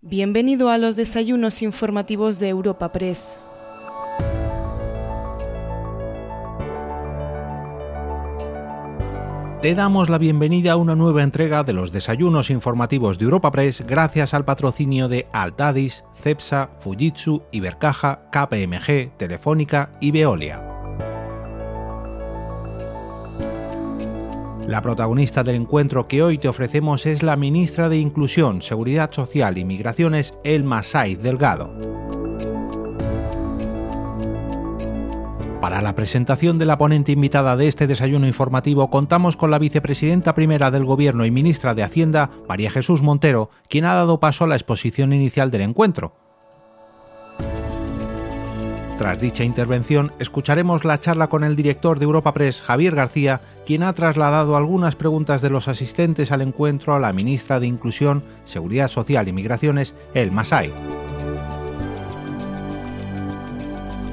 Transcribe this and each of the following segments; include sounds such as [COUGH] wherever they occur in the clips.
Bienvenido a los desayunos informativos de Europa Press. Te damos la bienvenida a una nueva entrega de los desayunos informativos de Europa Press gracias al patrocinio de Altadis, Cepsa, Fujitsu, Ibercaja, KPMG, Telefónica y Veolia. La protagonista del encuentro que hoy te ofrecemos es la ministra de Inclusión, Seguridad Social y Migraciones, Elma Saiz Delgado. Para la presentación de la ponente invitada de este desayuno informativo contamos con la vicepresidenta primera del Gobierno y ministra de Hacienda, María Jesús Montero, quien ha dado paso a la exposición inicial del encuentro. Tras dicha intervención, escucharemos la charla con el director de Europa Press, Javier García, quien ha trasladado algunas preguntas de los asistentes al encuentro a la ministra de Inclusión, Seguridad Social y Migraciones, El Masai.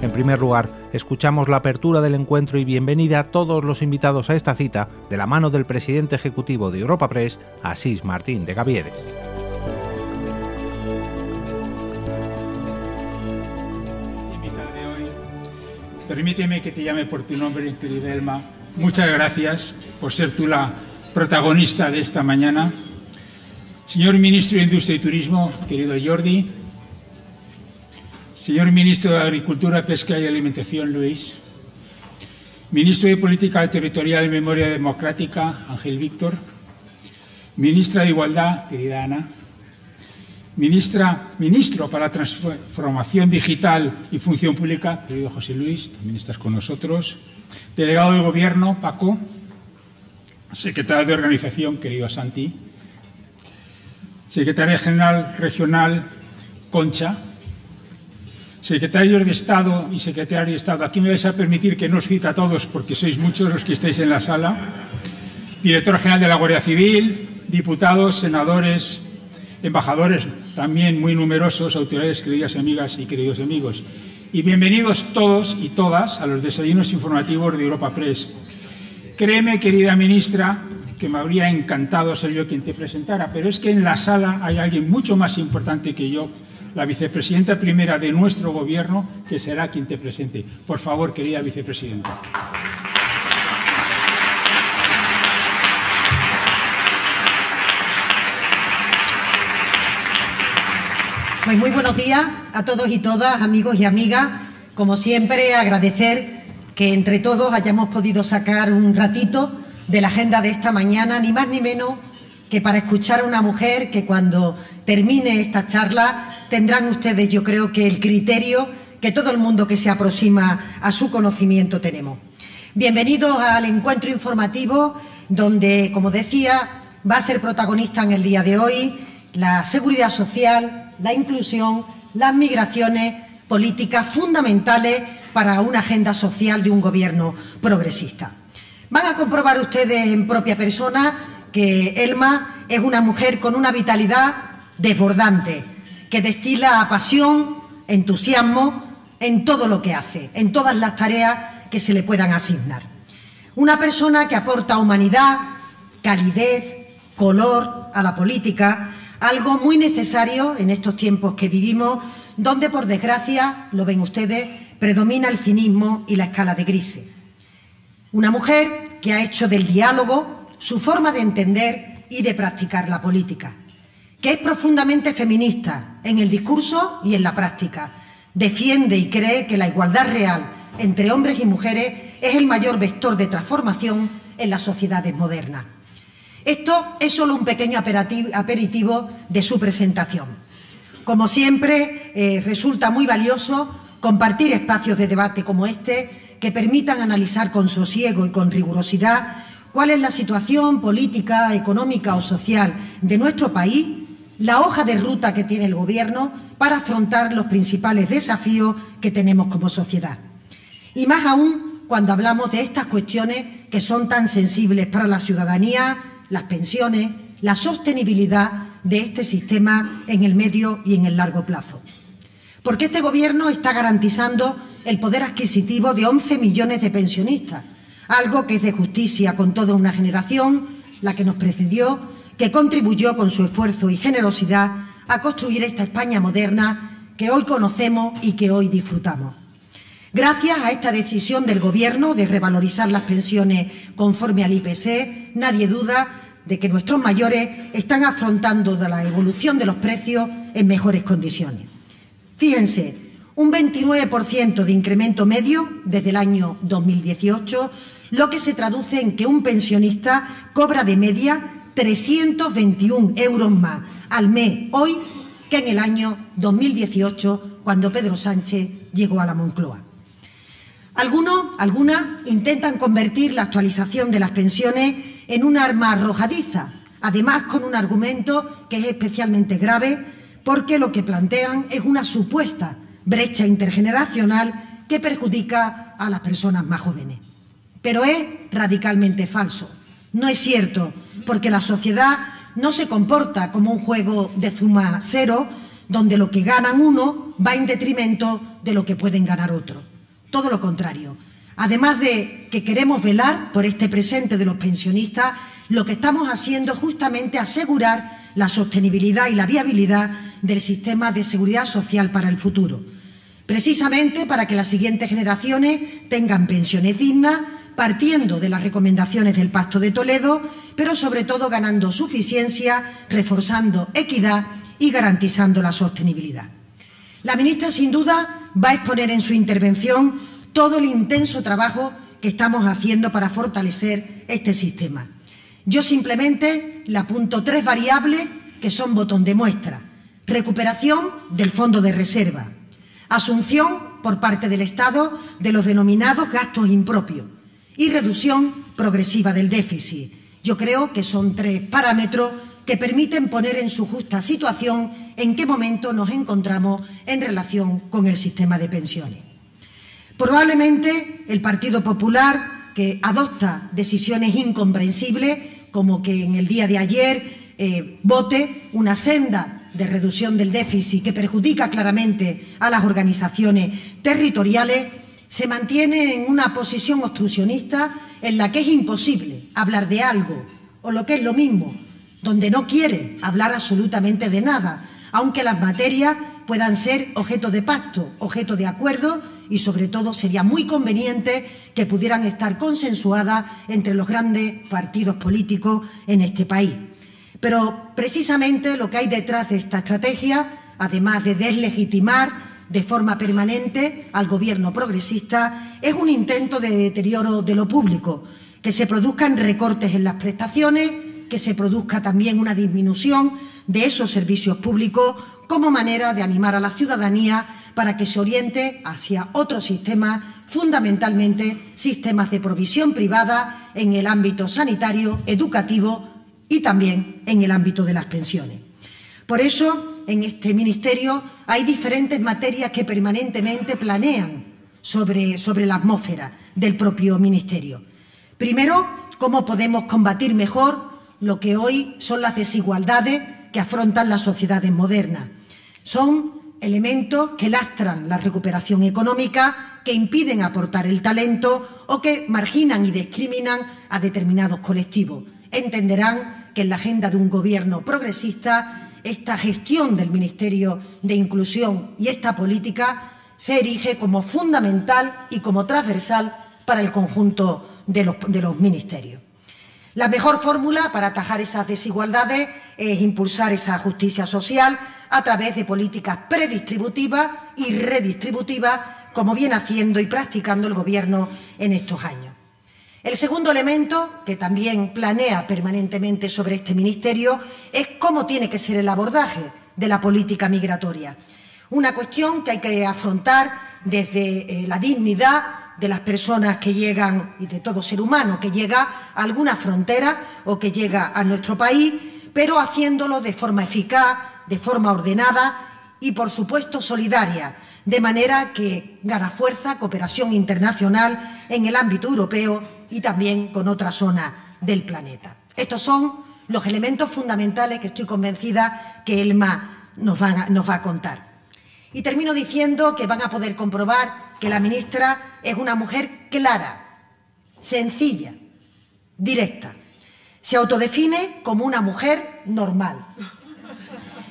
En primer lugar, escuchamos la apertura del encuentro y bienvenida a todos los invitados a esta cita de la mano del presidente ejecutivo de Europa Press, Asís Martín de Gaviedes. Permíteme que te llame por tu nombre, querida Elma. Muchas gracias por ser tú la protagonista de esta mañana. Señor Ministro de Industria y Turismo, querido Jordi, Señor Ministro de Agricultura, Pesca y Alimentación, Luis. Ministro de Política Territorial y Memoria Democrática, Ángel Víctor. Ministra de Igualdad, querida Ana. Ministra, ministro para la Transformación Digital y Función Pública, querido José Luis, también estás con nosotros. Delegado del Gobierno, Paco. Secretario de Organización, querido Santi. Secretaria General Regional, Concha secretarios de Estado y secretario de Estado, aquí me vais a permitir que no os cita a todos porque sois muchos los que estáis en la sala, director general de la Guardia Civil, diputados, senadores, embajadores, también muy numerosos, autoridades, queridas amigas y queridos amigos. Y bienvenidos todos y todas a los desayunos informativos de Europa Press. Créeme, querida ministra, que me habría encantado ser yo quien te presentara, pero es que en la sala hay alguien mucho más importante que yo la vicepresidenta primera de nuestro gobierno, que será quien te presente. Por favor, querida vicepresidenta. Pues muy buenos días a todos y todas, amigos y amigas. Como siempre, agradecer que entre todos hayamos podido sacar un ratito de la agenda de esta mañana, ni más ni menos que para escuchar a una mujer que cuando termine esta charla tendrán ustedes, yo creo que el criterio que todo el mundo que se aproxima a su conocimiento tenemos. Bienvenidos al encuentro informativo donde, como decía, va a ser protagonista en el día de hoy la seguridad social, la inclusión, las migraciones, políticas fundamentales para una agenda social de un gobierno progresista. Van a comprobar ustedes en propia persona que Elma es una mujer con una vitalidad desbordante, que destila pasión, entusiasmo en todo lo que hace, en todas las tareas que se le puedan asignar. Una persona que aporta humanidad, calidez, color a la política, algo muy necesario en estos tiempos que vivimos, donde, por desgracia, lo ven ustedes, predomina el cinismo y la escala de grises. Una mujer que ha hecho del diálogo su forma de entender y de practicar la política que es profundamente feminista en el discurso y en la práctica. Defiende y cree que la igualdad real entre hombres y mujeres es el mayor vector de transformación en las sociedades modernas. Esto es solo un pequeño aperitivo de su presentación. Como siempre, eh, resulta muy valioso compartir espacios de debate como este que permitan analizar con sosiego y con rigurosidad cuál es la situación política, económica o social de nuestro país la hoja de ruta que tiene el Gobierno para afrontar los principales desafíos que tenemos como sociedad. Y más aún cuando hablamos de estas cuestiones que son tan sensibles para la ciudadanía, las pensiones, la sostenibilidad de este sistema en el medio y en el largo plazo. Porque este Gobierno está garantizando el poder adquisitivo de 11 millones de pensionistas, algo que es de justicia con toda una generación, la que nos precedió que contribuyó con su esfuerzo y generosidad a construir esta España moderna que hoy conocemos y que hoy disfrutamos. Gracias a esta decisión del Gobierno de revalorizar las pensiones conforme al IPC, nadie duda de que nuestros mayores están afrontando la evolución de los precios en mejores condiciones. Fíjense, un 29% de incremento medio desde el año 2018, lo que se traduce en que un pensionista cobra de media 321 euros más al mes hoy que en el año 2018, cuando Pedro Sánchez llegó a la Moncloa. Algunos, algunas intentan convertir la actualización de las pensiones en un arma arrojadiza, además con un argumento que es especialmente grave porque lo que plantean es una supuesta brecha intergeneracional que perjudica a las personas más jóvenes. Pero es radicalmente falso. No es cierto, porque la sociedad no se comporta como un juego de suma cero, donde lo que ganan uno va en detrimento de lo que pueden ganar otros. Todo lo contrario. Además de que queremos velar por este presente de los pensionistas, lo que estamos haciendo es justamente asegurar la sostenibilidad y la viabilidad del sistema de seguridad social para el futuro. Precisamente para que las siguientes generaciones tengan pensiones dignas, partiendo de las recomendaciones del Pacto de Toledo, pero sobre todo ganando suficiencia, reforzando equidad y garantizando la sostenibilidad. La ministra, sin duda, va a exponer en su intervención todo el intenso trabajo que estamos haciendo para fortalecer este sistema. Yo simplemente le apunto tres variables que son botón de muestra. Recuperación del fondo de reserva. Asunción por parte del Estado de los denominados gastos impropios. Y reducción progresiva del déficit. Yo creo que son tres parámetros que permiten poner en su justa situación en qué momento nos encontramos en relación con el sistema de pensiones. Probablemente el Partido Popular, que adopta decisiones incomprensibles, como que en el día de ayer eh, vote una senda de reducción del déficit que perjudica claramente a las organizaciones territoriales, se mantiene en una posición obstruccionista en la que es imposible hablar de algo, o lo que es lo mismo, donde no quiere hablar absolutamente de nada, aunque las materias puedan ser objeto de pacto, objeto de acuerdo y, sobre todo, sería muy conveniente que pudieran estar consensuadas entre los grandes partidos políticos en este país. Pero precisamente lo que hay detrás de esta estrategia, además de deslegitimar de forma permanente al Gobierno progresista, es un intento de deterioro de lo público, que se produzcan recortes en las prestaciones, que se produzca también una disminución de esos servicios públicos como manera de animar a la ciudadanía para que se oriente hacia otro sistema, fundamentalmente sistemas de provisión privada en el ámbito sanitario, educativo y también en el ámbito de las pensiones. Por eso, en este Ministerio hay diferentes materias que permanentemente planean sobre, sobre la atmósfera del propio Ministerio. Primero, cómo podemos combatir mejor lo que hoy son las desigualdades que afrontan las sociedades modernas. Son elementos que lastran la recuperación económica, que impiden aportar el talento o que marginan y discriminan a determinados colectivos. Entenderán que en la agenda de un gobierno progresista esta gestión del Ministerio de Inclusión y esta política se erige como fundamental y como transversal para el conjunto de los, de los ministerios. La mejor fórmula para atajar esas desigualdades es impulsar esa justicia social a través de políticas predistributivas y redistributivas, como viene haciendo y practicando el Gobierno en estos años. El segundo elemento, que también planea permanentemente sobre este Ministerio, es cómo tiene que ser el abordaje de la política migratoria. Una cuestión que hay que afrontar desde eh, la dignidad de las personas que llegan y de todo ser humano que llega a alguna frontera o que llega a nuestro país, pero haciéndolo de forma eficaz, de forma ordenada y, por supuesto, solidaria, de manera que gana fuerza cooperación internacional en el ámbito europeo y también con otras zonas del planeta. Estos son los elementos fundamentales que estoy convencida que Elma nos va, nos va a contar. Y termino diciendo que van a poder comprobar que la ministra es una mujer clara, sencilla, directa. Se autodefine como una mujer normal.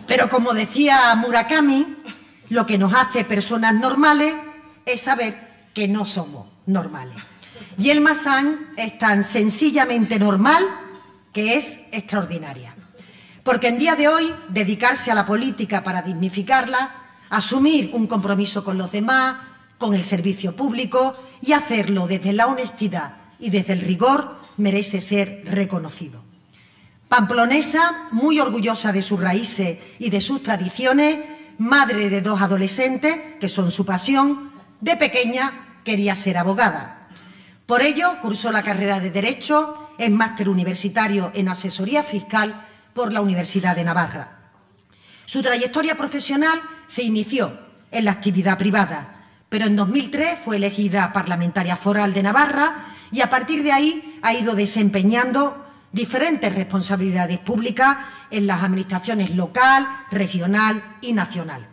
Pero como decía Murakami, lo que nos hace personas normales es saber que no somos normales. Y el Masán es tan sencillamente normal que es extraordinaria. Porque en día de hoy dedicarse a la política para dignificarla, asumir un compromiso con los demás, con el servicio público y hacerlo desde la honestidad y desde el rigor merece ser reconocido. Pamplonesa, muy orgullosa de sus raíces y de sus tradiciones, madre de dos adolescentes, que son su pasión, de pequeña quería ser abogada. Por ello, cursó la carrera de Derecho, en máster universitario en asesoría fiscal por la Universidad de Navarra. Su trayectoria profesional se inició en la actividad privada, pero en 2003 fue elegida parlamentaria foral de Navarra y a partir de ahí ha ido desempeñando diferentes responsabilidades públicas en las administraciones local, regional y nacional.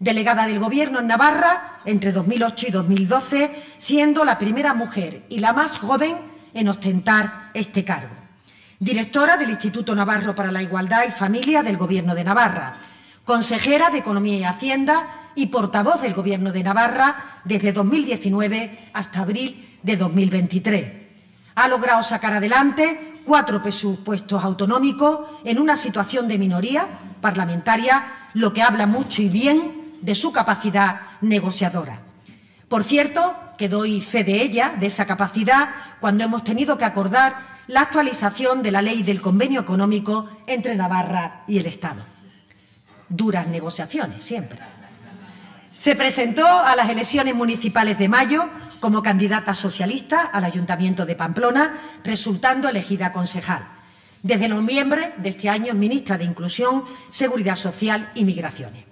Delegada del Gobierno en Navarra entre 2008 y 2012, siendo la primera mujer y la más joven en ostentar este cargo. Directora del Instituto Navarro para la Igualdad y Familia del Gobierno de Navarra. Consejera de Economía y Hacienda y portavoz del Gobierno de Navarra desde 2019 hasta abril de 2023. Ha logrado sacar adelante cuatro presupuestos autonómicos en una situación de minoría parlamentaria, lo que habla mucho y bien de su capacidad negociadora. Por cierto, que doy fe de ella, de esa capacidad, cuando hemos tenido que acordar la actualización de la ley del convenio económico entre Navarra y el Estado. Duras negociaciones, siempre. Se presentó a las elecciones municipales de mayo como candidata socialista al Ayuntamiento de Pamplona, resultando elegida concejal. Desde noviembre de este año es ministra de Inclusión, Seguridad Social y Migraciones.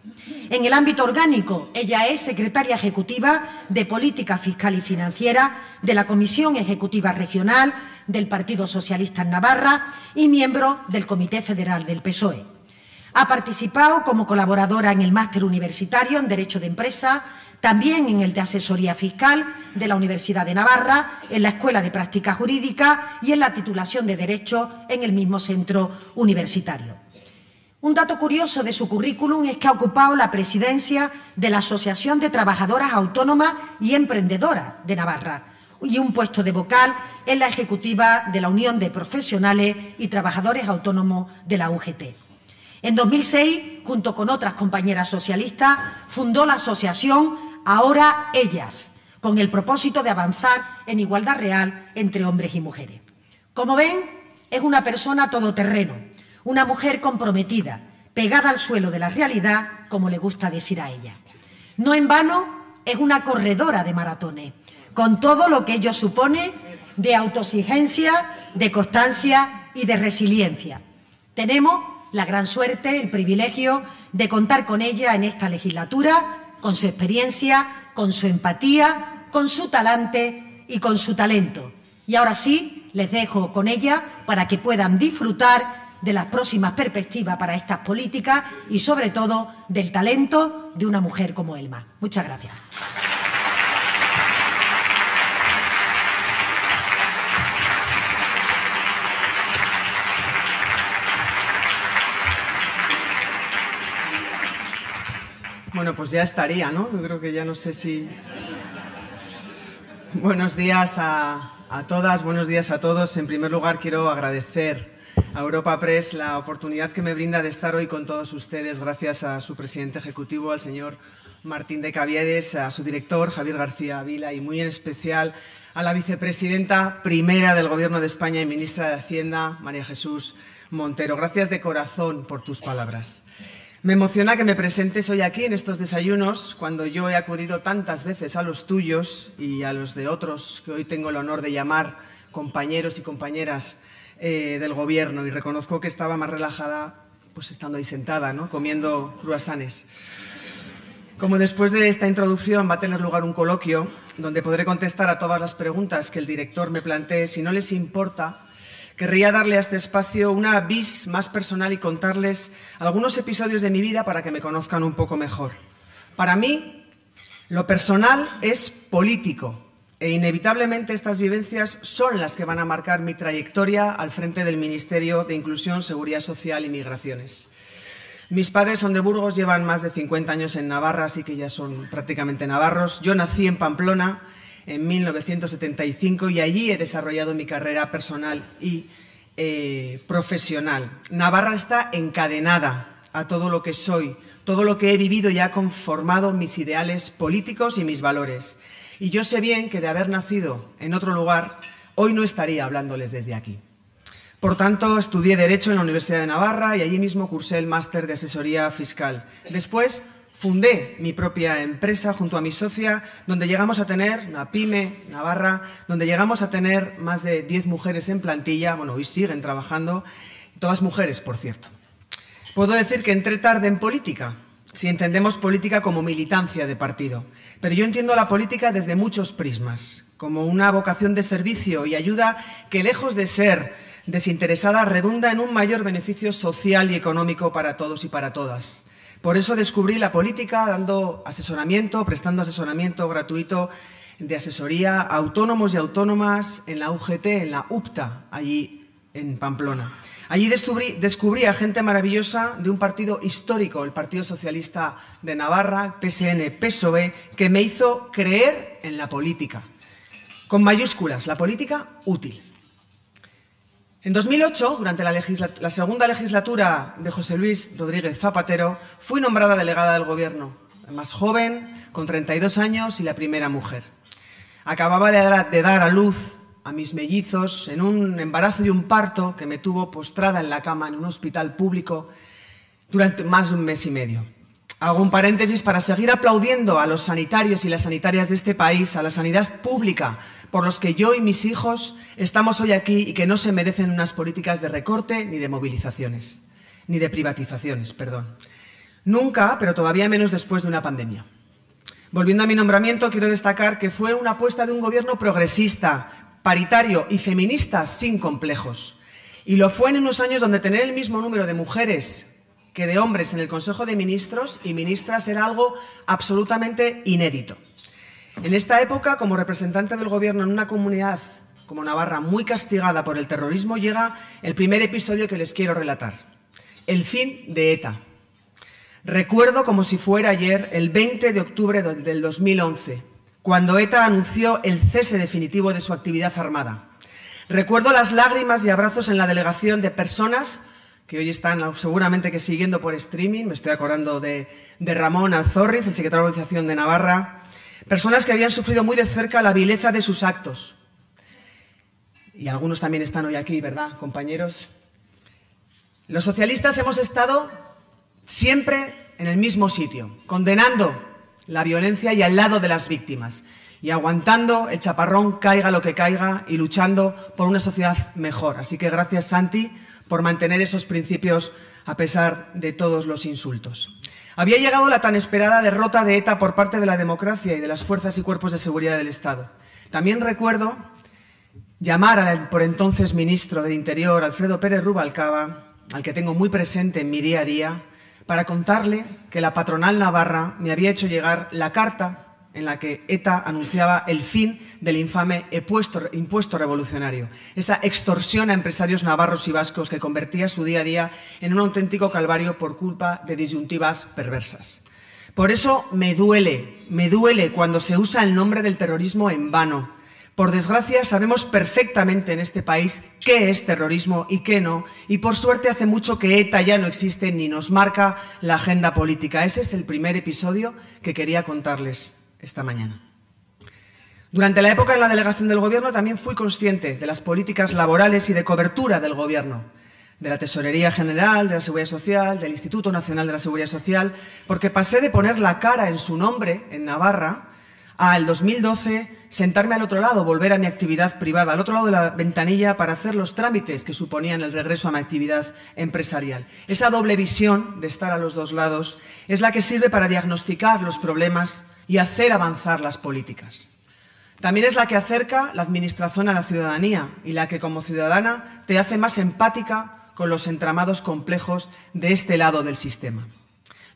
En el ámbito orgánico, ella es secretaria ejecutiva de Política Fiscal y Financiera de la Comisión Ejecutiva Regional del Partido Socialista en Navarra y miembro del Comité Federal del PSOE. Ha participado como colaboradora en el máster universitario en Derecho de Empresa también en el de asesoría fiscal de la Universidad de Navarra, en la Escuela de Práctica Jurídica y en la titulación de Derecho en el mismo centro universitario. Un dato curioso de su currículum es que ha ocupado la presidencia de la Asociación de Trabajadoras Autónomas y Emprendedoras de Navarra y un puesto de vocal en la ejecutiva de la Unión de Profesionales y Trabajadores Autónomos de la UGT. En 2006, junto con otras compañeras socialistas, fundó la asociación ahora ellas, con el propósito de avanzar en igualdad real entre hombres y mujeres. Como ven, es una persona todoterreno, una mujer comprometida, pegada al suelo de la realidad, como le gusta decir a ella. No en vano, es una corredora de maratones, con todo lo que ello supone de autoexigencia, de constancia y de resiliencia. Tenemos la gran suerte, el privilegio de contar con ella en esta legislatura con su experiencia, con su empatía, con su talante y con su talento. Y ahora sí, les dejo con ella para que puedan disfrutar de las próximas perspectivas para estas políticas y sobre todo del talento de una mujer como Elma. Muchas gracias. Bueno, pues ya estaría, ¿no? Yo creo que ya no sé si... Buenos días a, todas, buenos días a todos. En primer lugar, quiero agradecer a Europa Press la oportunidad que me brinda de estar hoy con todos ustedes, gracias a su presidente ejecutivo, al señor Martín de Caviedes, a su director, Javier García Vila, y muy en especial a la vicepresidenta primera del Gobierno de España y ministra de Hacienda, María Jesús Montero. Gracias de corazón por tus palabras. Me emociona que me presentes hoy aquí en estos desayunos, cuando yo he acudido tantas veces a los tuyos y a los de otros que hoy tengo el honor de llamar compañeros y compañeras eh, del gobierno y reconozco que estaba más relajada pues estando ahí sentada, ¿no? comiendo cruasanes. Como después de esta introducción va a tener lugar un coloquio donde podré contestar a todas las preguntas que el director me plantee, si no les importa, Querría darle a este espacio una vis más personal y contarles algunos episodios de mi vida para que me conozcan un poco mejor. Para mí, lo personal es político e inevitablemente estas vivencias son las que van a marcar mi trayectoria al frente del Ministerio de Inclusión, Seguridad Social y Migraciones. Mis padres son de Burgos, llevan más de 50 años en Navarra, así que ya son prácticamente navarros. Yo nací en Pamplona en 1975 y allí he desarrollado mi carrera personal y eh, profesional. Navarra está encadenada a todo lo que soy, todo lo que he vivido y ha conformado mis ideales políticos y mis valores. Y yo sé bien que de haber nacido en otro lugar, hoy no estaría hablándoles desde aquí. Por tanto, estudié Derecho en la Universidad de Navarra y allí mismo cursé el máster de asesoría fiscal. Después fundé mi propia empresa junto a mi socia, donde llegamos a tener una pyme Navarra, donde llegamos a tener más de 10 mujeres en plantilla, bueno, hoy siguen trabajando, todas mujeres, por cierto. Puedo decir que entré tarde en política, si entendemos política como militancia de partido, pero yo entiendo la política desde muchos prismas, como una vocación de servicio y ayuda que lejos de ser desinteresada redunda en un mayor beneficio social y económico para todos y para todas. Por eso descubrí la política dando asesoramiento, prestando asesoramiento gratuito de asesoría a autónomos y autónomas en la UGT, en la UPTA, allí en Pamplona. Allí descubrí, descubrí, a gente maravillosa de un partido histórico, el Partido Socialista de Navarra, PSN, PSOE, que me hizo creer en la política. Con mayúsculas, la política útil. En 2008, durante la, segunda legislatura de José Luis Rodríguez Zapatero, fui nombrada delegada del Gobierno, más joven, con 32 años y la primera mujer. Acababa de dar a luz a mis mellizos en un embarazo y un parto que me tuvo postrada en la cama en un hospital público durante más de un mes y medio. Hago un paréntesis para seguir aplaudiendo a los sanitarios y las sanitarias de este país, a la sanidad pública, por los que yo y mis hijos estamos hoy aquí y que no se merecen unas políticas de recorte ni de movilizaciones, ni de privatizaciones, perdón. Nunca, pero todavía menos después de una pandemia. Volviendo a mi nombramiento, quiero destacar que fue una apuesta de un gobierno progresista, paritario y feminista sin complejos. Y lo fue en unos años donde tener el mismo número de mujeres que de hombres en el Consejo de Ministros y Ministras era algo absolutamente inédito. En esta época, como representante del Gobierno en una comunidad como Navarra muy castigada por el terrorismo, llega el primer episodio que les quiero relatar. El fin de ETA. Recuerdo como si fuera ayer, el 20 de octubre del 2011, cuando ETA anunció el cese definitivo de su actividad armada. Recuerdo las lágrimas y abrazos en la delegación de personas que hoy están seguramente que siguiendo por streaming. Me estoy acordando de, Ramón Alzorriz, el secretario de Organización de Navarra. Personas que habían sufrido muy de cerca la vileza de sus actos. Y algunos también están hoy aquí, ¿verdad, compañeros? Los socialistas hemos estado siempre en el mismo sitio, condenando la violencia y al lado de las víctimas, y aguantando el chaparrón caiga lo que caiga y luchando por una sociedad mejor. Así que gracias, Santi, por mantener esos principios a pesar de todos los insultos. Había llegado la tan esperada derrota de ETA por parte de la democracia y de las fuerzas y cuerpos de seguridad del Estado. También recuerdo llamar al por entonces ministro de Interior, Alfredo Pérez Rubalcaba, al que tengo muy presente en mi día a día, para contarle que la patronal navarra me había hecho llegar la carta en la que ETA anunciaba el fin del infame impuesto, revolucionario, esa extorsión a empresarios navarros y vascos que convertía su día a día en un auténtico calvario por culpa de disyuntivas perversas. Por eso me duele, me duele cuando se usa el nombre del terrorismo en vano. Por desgracia sabemos perfectamente en este país qué es terrorismo y qué no, y por suerte hace mucho que ETA ya no existe ni nos marca la agenda política. Ese es el primer episodio que quería contarles esta mañana. Durante la época en la delegación del Gobierno también fui consciente de las políticas laborales y de cobertura del Gobierno, de la Tesorería General, de la Seguridad Social, del Instituto Nacional de la Seguridad Social, porque pasé de poner la cara en su nombre, en Navarra, al 2012 sentarme al otro lado, volver a mi actividad privada, al otro lado de la ventanilla para hacer los trámites que suponían el regreso a mi actividad empresarial. Esa doble visión de estar a los dos lados es la que sirve para diagnosticar los problemas y hacer avanzar las políticas. También es la que acerca la Administración a la ciudadanía y la que como ciudadana te hace más empática con los entramados complejos de este lado del sistema.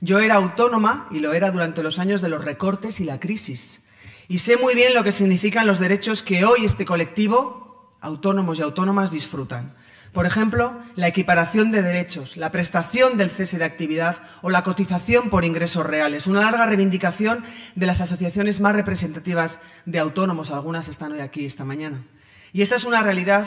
Yo era autónoma y lo era durante los años de los recortes y la crisis. Y sé muy bien lo que significan los derechos que hoy este colectivo, autónomos y autónomas, disfrutan. Por ejemplo, la equiparación de derechos, la prestación del cese de actividad o la cotización por ingresos reales. Una larga reivindicación de las asociaciones más representativas de autónomos. Algunas están hoy aquí esta mañana. Y esta es una realidad,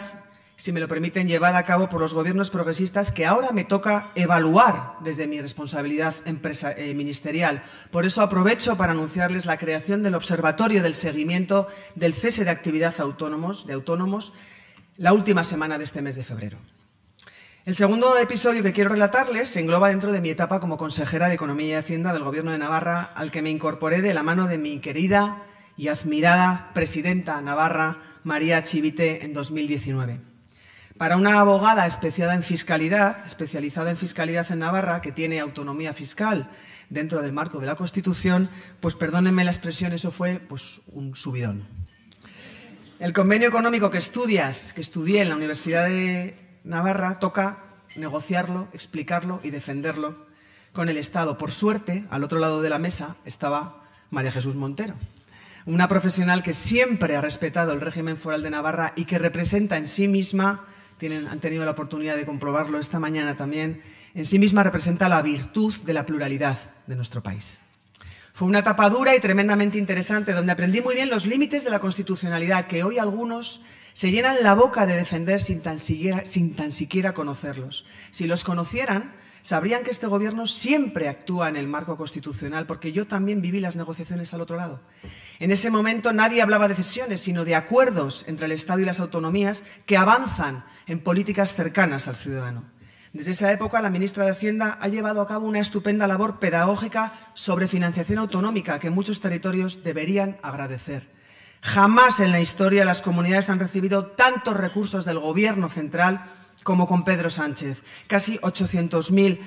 si me lo permiten, llevada a cabo por los gobiernos progresistas que ahora me toca evaluar desde mi responsabilidad eh, ministerial. Por eso aprovecho para anunciarles la creación del Observatorio del Seguimiento del Cese de Actividad de autónomos la última semana de este mes de febrero. El segundo episodio que quiero relatarles se engloba dentro de mi etapa como consejera de Economía y Hacienda del Gobierno de Navarra, al que me incorporé de la mano de mi querida y admirada presidenta Navarra, María Chivite, en 2019. Para una abogada especializada en fiscalidad, especializada en fiscalidad en Navarra, que tiene autonomía fiscal dentro del marco de la Constitución, pues perdónenme la expresión, eso fue pues un subidón. El convenio económico que estudias, que estudié en la Universidad de Navarra, toca negociarlo, explicarlo y defenderlo con el Estado. Por suerte, al otro lado de la mesa estaba María Jesús Montero, una profesional que siempre ha respetado el régimen foral de Navarra y que representa en sí misma, tienen, han tenido la oportunidad de comprobarlo esta mañana también, en sí misma representa la virtud de la pluralidad de nuestro país. Fue una etapa dura y tremendamente interesante, donde aprendí muy bien los límites de la constitucionalidad, que hoy algunos se llenan la boca de defender sin tan, siquiera, sin tan siquiera conocerlos. Si los conocieran, sabrían que este gobierno siempre actúa en el marco constitucional, porque yo también viví las negociaciones al otro lado. En ese momento nadie hablaba de cesiones, sino de acuerdos entre el Estado y las autonomías que avanzan en políticas cercanas al ciudadano. Desde esa época, la ministra de Hacienda ha llevado a cabo una estupenda labor pedagógica sobre financiación autonómica que muchos territorios deberían agradecer. Jamás en la historia las comunidades han recibido tantos recursos del Gobierno central como con Pedro Sánchez. Casi 800.000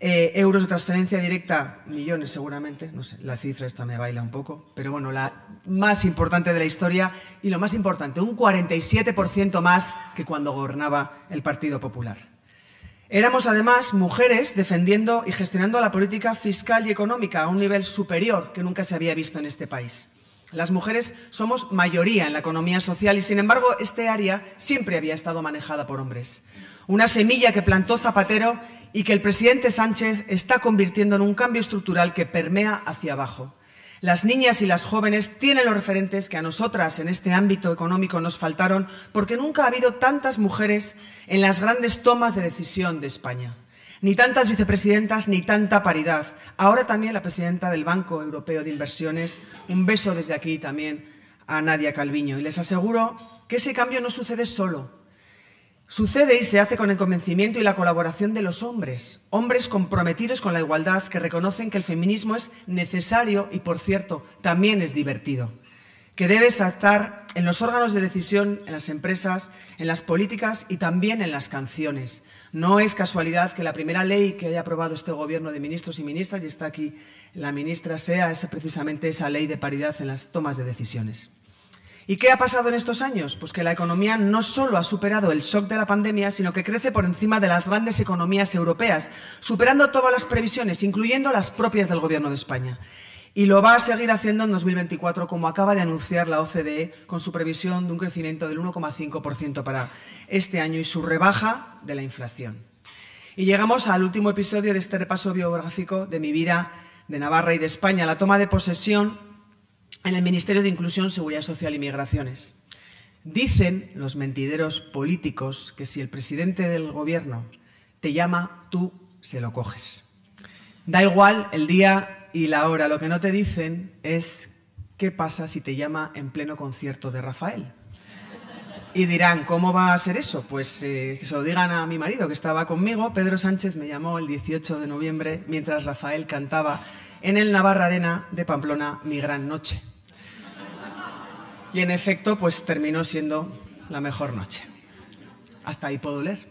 eh, euros de transferencia directa, millones seguramente, no sé, la cifra esta me baila un poco, pero bueno, la más importante de la historia y lo más importante, un 47% más que cuando gobernaba el Partido Popular. Éramos además mujeres defendiendo y gestionando la política fiscal y económica a un nivel superior que nunca se había visto en este país. Las mujeres somos mayoría en la economía social y, sin embargo, este área siempre había estado manejada por hombres. Una semilla que plantó Zapatero y que el presidente Sánchez está convirtiendo en un cambio estructural que permea hacia abajo. Las niñas y las jóvenes tienen los referentes que a nosotras en este ámbito económico nos faltaron porque nunca ha habido tantas mujeres en las grandes tomas de decisión de España. Ni tantas vicepresidentas ni tanta paridad. Ahora también la presidenta del Banco Europeo de Inversiones. Un beso desde aquí también a Nadia Calviño. Y les aseguro que ese cambio no sucede solo. Sucede y se hace con el convencimiento y la colaboración de los hombres, hombres comprometidos con la igualdad que reconocen que el feminismo es necesario y, por cierto, también es divertido, que debe estar en los órganos de decisión, en las empresas, en las políticas y también en las canciones. No es casualidad que la primera ley que haya aprobado este gobierno de ministros y ministras, y está aquí la ministra, sea precisamente esa ley de paridad en las tomas de decisiones. ¿Y qué ha pasado en estos años? Pues que la economía no solo ha superado el shock de la pandemia, sino que crece por encima de las grandes economías europeas, superando todas las previsiones, incluyendo las propias del Gobierno de España. Y lo va a seguir haciendo en 2024, como acaba de anunciar la OCDE, con su previsión de un crecimiento del 1,5% para este año y su rebaja de la inflación. Y llegamos al último episodio de este repaso biográfico de mi vida de Navarra y de España, la toma de posesión en el Ministerio de Inclusión, Seguridad Social y Migraciones. Dicen los mentideros políticos que si el presidente del gobierno te llama, tú se lo coges. Da igual el día y la hora, lo que no te dicen es qué pasa si te llama en pleno concierto de Rafael. Y dirán, ¿cómo va a ser eso? Pues eh, que se lo digan a mi marido que estaba conmigo. Pedro Sánchez me llamó el 18 de noviembre mientras Rafael cantaba en el Navarra Arena de Pamplona Mi Gran Noche. Y en efecto, pues terminó siendo la mejor noche. Hasta ahí puedo leer.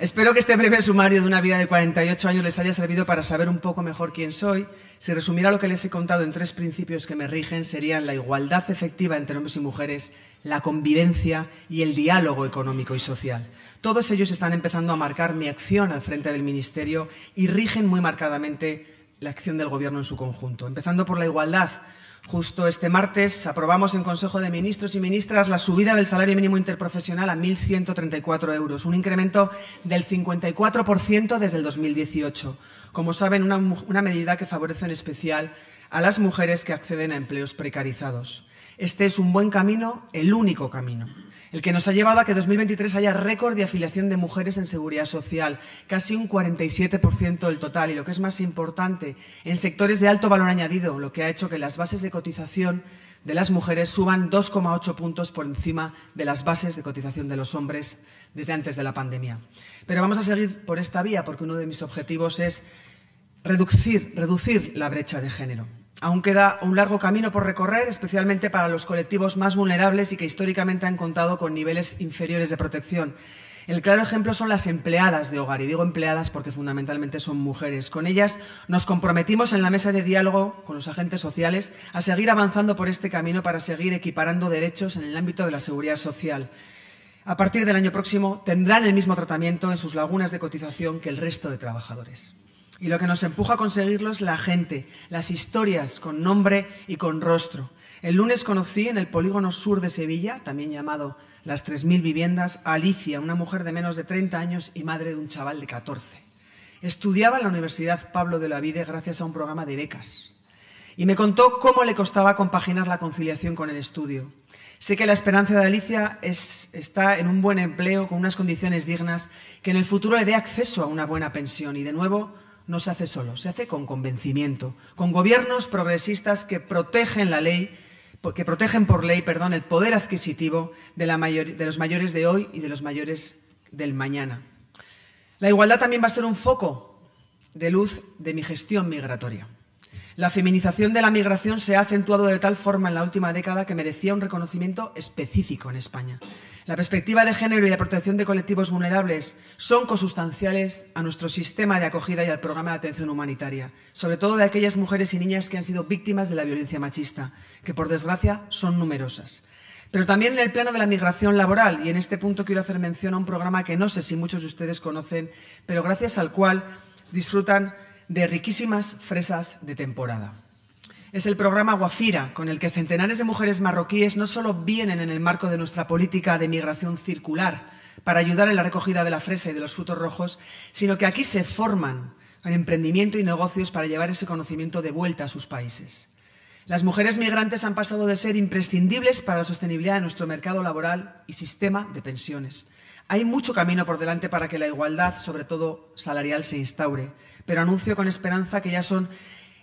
Espero que este breve sumario de una vida de 48 años les haya servido para saber un poco mejor quién soy. Si resumiera lo que les he contado en tres principios que me rigen, serían la igualdad efectiva entre hombres y mujeres, la convivencia y el diálogo económico y social. Todos ellos están empezando a marcar mi acción al frente del Ministerio y rigen muy marcadamente la acción del Gobierno en su conjunto, empezando por la igualdad. Justo este martes aprobamos en Consejo de Ministros y Ministras la subida del salario mínimo interprofesional a 1.134 euros, un incremento del 54% desde el 2018. Como saben, una, una medida que favorece en especial a las mujeres que acceden a empleos precarizados. Este es un buen camino, el único camino, el que nos ha llevado a que 2023 haya récord de afiliación de mujeres en seguridad social, casi un 47% del total, y lo que es más importante, en sectores de alto valor añadido, lo que ha hecho que las bases de cotización de las mujeres suban 2,8 puntos por encima de las bases de cotización de los hombres desde antes de la pandemia. Pero vamos a seguir por esta vía porque uno de mis objetivos es reducir, reducir la brecha de género. Aún queda un largo camino por recorrer, especialmente para los colectivos más vulnerables y que históricamente han contado con niveles inferiores de protección. El claro ejemplo son las empleadas de hogar, y digo empleadas porque fundamentalmente son mujeres. Con ellas nos comprometimos en la mesa de diálogo con los agentes sociales a seguir avanzando por este camino para seguir equiparando derechos en el ámbito de la seguridad social. A partir del año próximo tendrán el mismo tratamiento en sus lagunas de cotización que el resto de trabajadores. Y lo que nos empuja a conseguirlo es la gente, las historias con nombre y con rostro. El lunes conocí en el polígono sur de Sevilla, también llamado Las 3.000 Viviendas, a Alicia, una mujer de menos de 30 años y madre de un chaval de 14. Estudiaba en la Universidad Pablo de la Vide gracias a un programa de becas. Y me contó cómo le costaba compaginar la conciliación con el estudio. Sé que la esperanza de Alicia es, está en un buen empleo, con unas condiciones dignas, que en el futuro le dé acceso a una buena pensión. Y de nuevo, no se hace solo, se hace con convencimiento, con gobiernos progresistas que protegen la ley, que protegen por ley, perdón, el poder adquisitivo de, de los mayores de hoy y de los mayores del mañana. La igualdad también va a ser un foco de luz de mi gestión migratoria. La feminización de la migración se ha acentuado de tal forma en la última década que merecía un reconocimiento específico en España. La perspectiva de género y la protección de colectivos vulnerables son consustanciales a nuestro sistema de acogida y al programa de atención humanitaria, sobre todo de aquellas mujeres y niñas que han sido víctimas de la violencia machista, que por desgracia son numerosas. Pero también en el plano de la migración laboral, y en este punto quiero hacer mención a un programa que no sé si muchos de ustedes conocen, pero gracias al cual disfrutan de riquísimas fresas de temporada es el programa Guafira, con el que centenares de mujeres marroquíes no solo vienen en el marco de nuestra política de migración circular para ayudar en la recogida de la fresa y de los frutos rojos, sino que aquí se forman en emprendimiento y negocios para llevar ese conocimiento de vuelta a sus países. Las mujeres migrantes han pasado de ser imprescindibles para la sostenibilidad de nuestro mercado laboral y sistema de pensiones. Hay mucho camino por delante para que la igualdad, sobre todo salarial, se instaure, pero anuncio con esperanza que ya son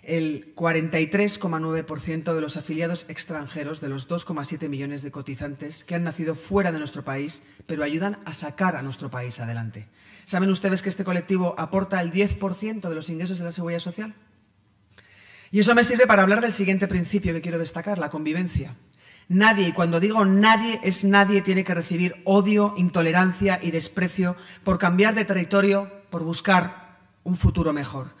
el 43,9% de los afiliados extranjeros de los 2,7 millones de cotizantes que han nacido fuera de nuestro país, pero ayudan a sacar a nuestro país adelante. ¿Saben ustedes que este colectivo aporta el 10% de los ingresos de la seguridad social? Y eso me sirve para hablar del siguiente principio que quiero destacar, la convivencia. Nadie, y cuando digo nadie, es nadie, tiene que recibir odio, intolerancia y desprecio por cambiar de territorio, por buscar un futuro mejor.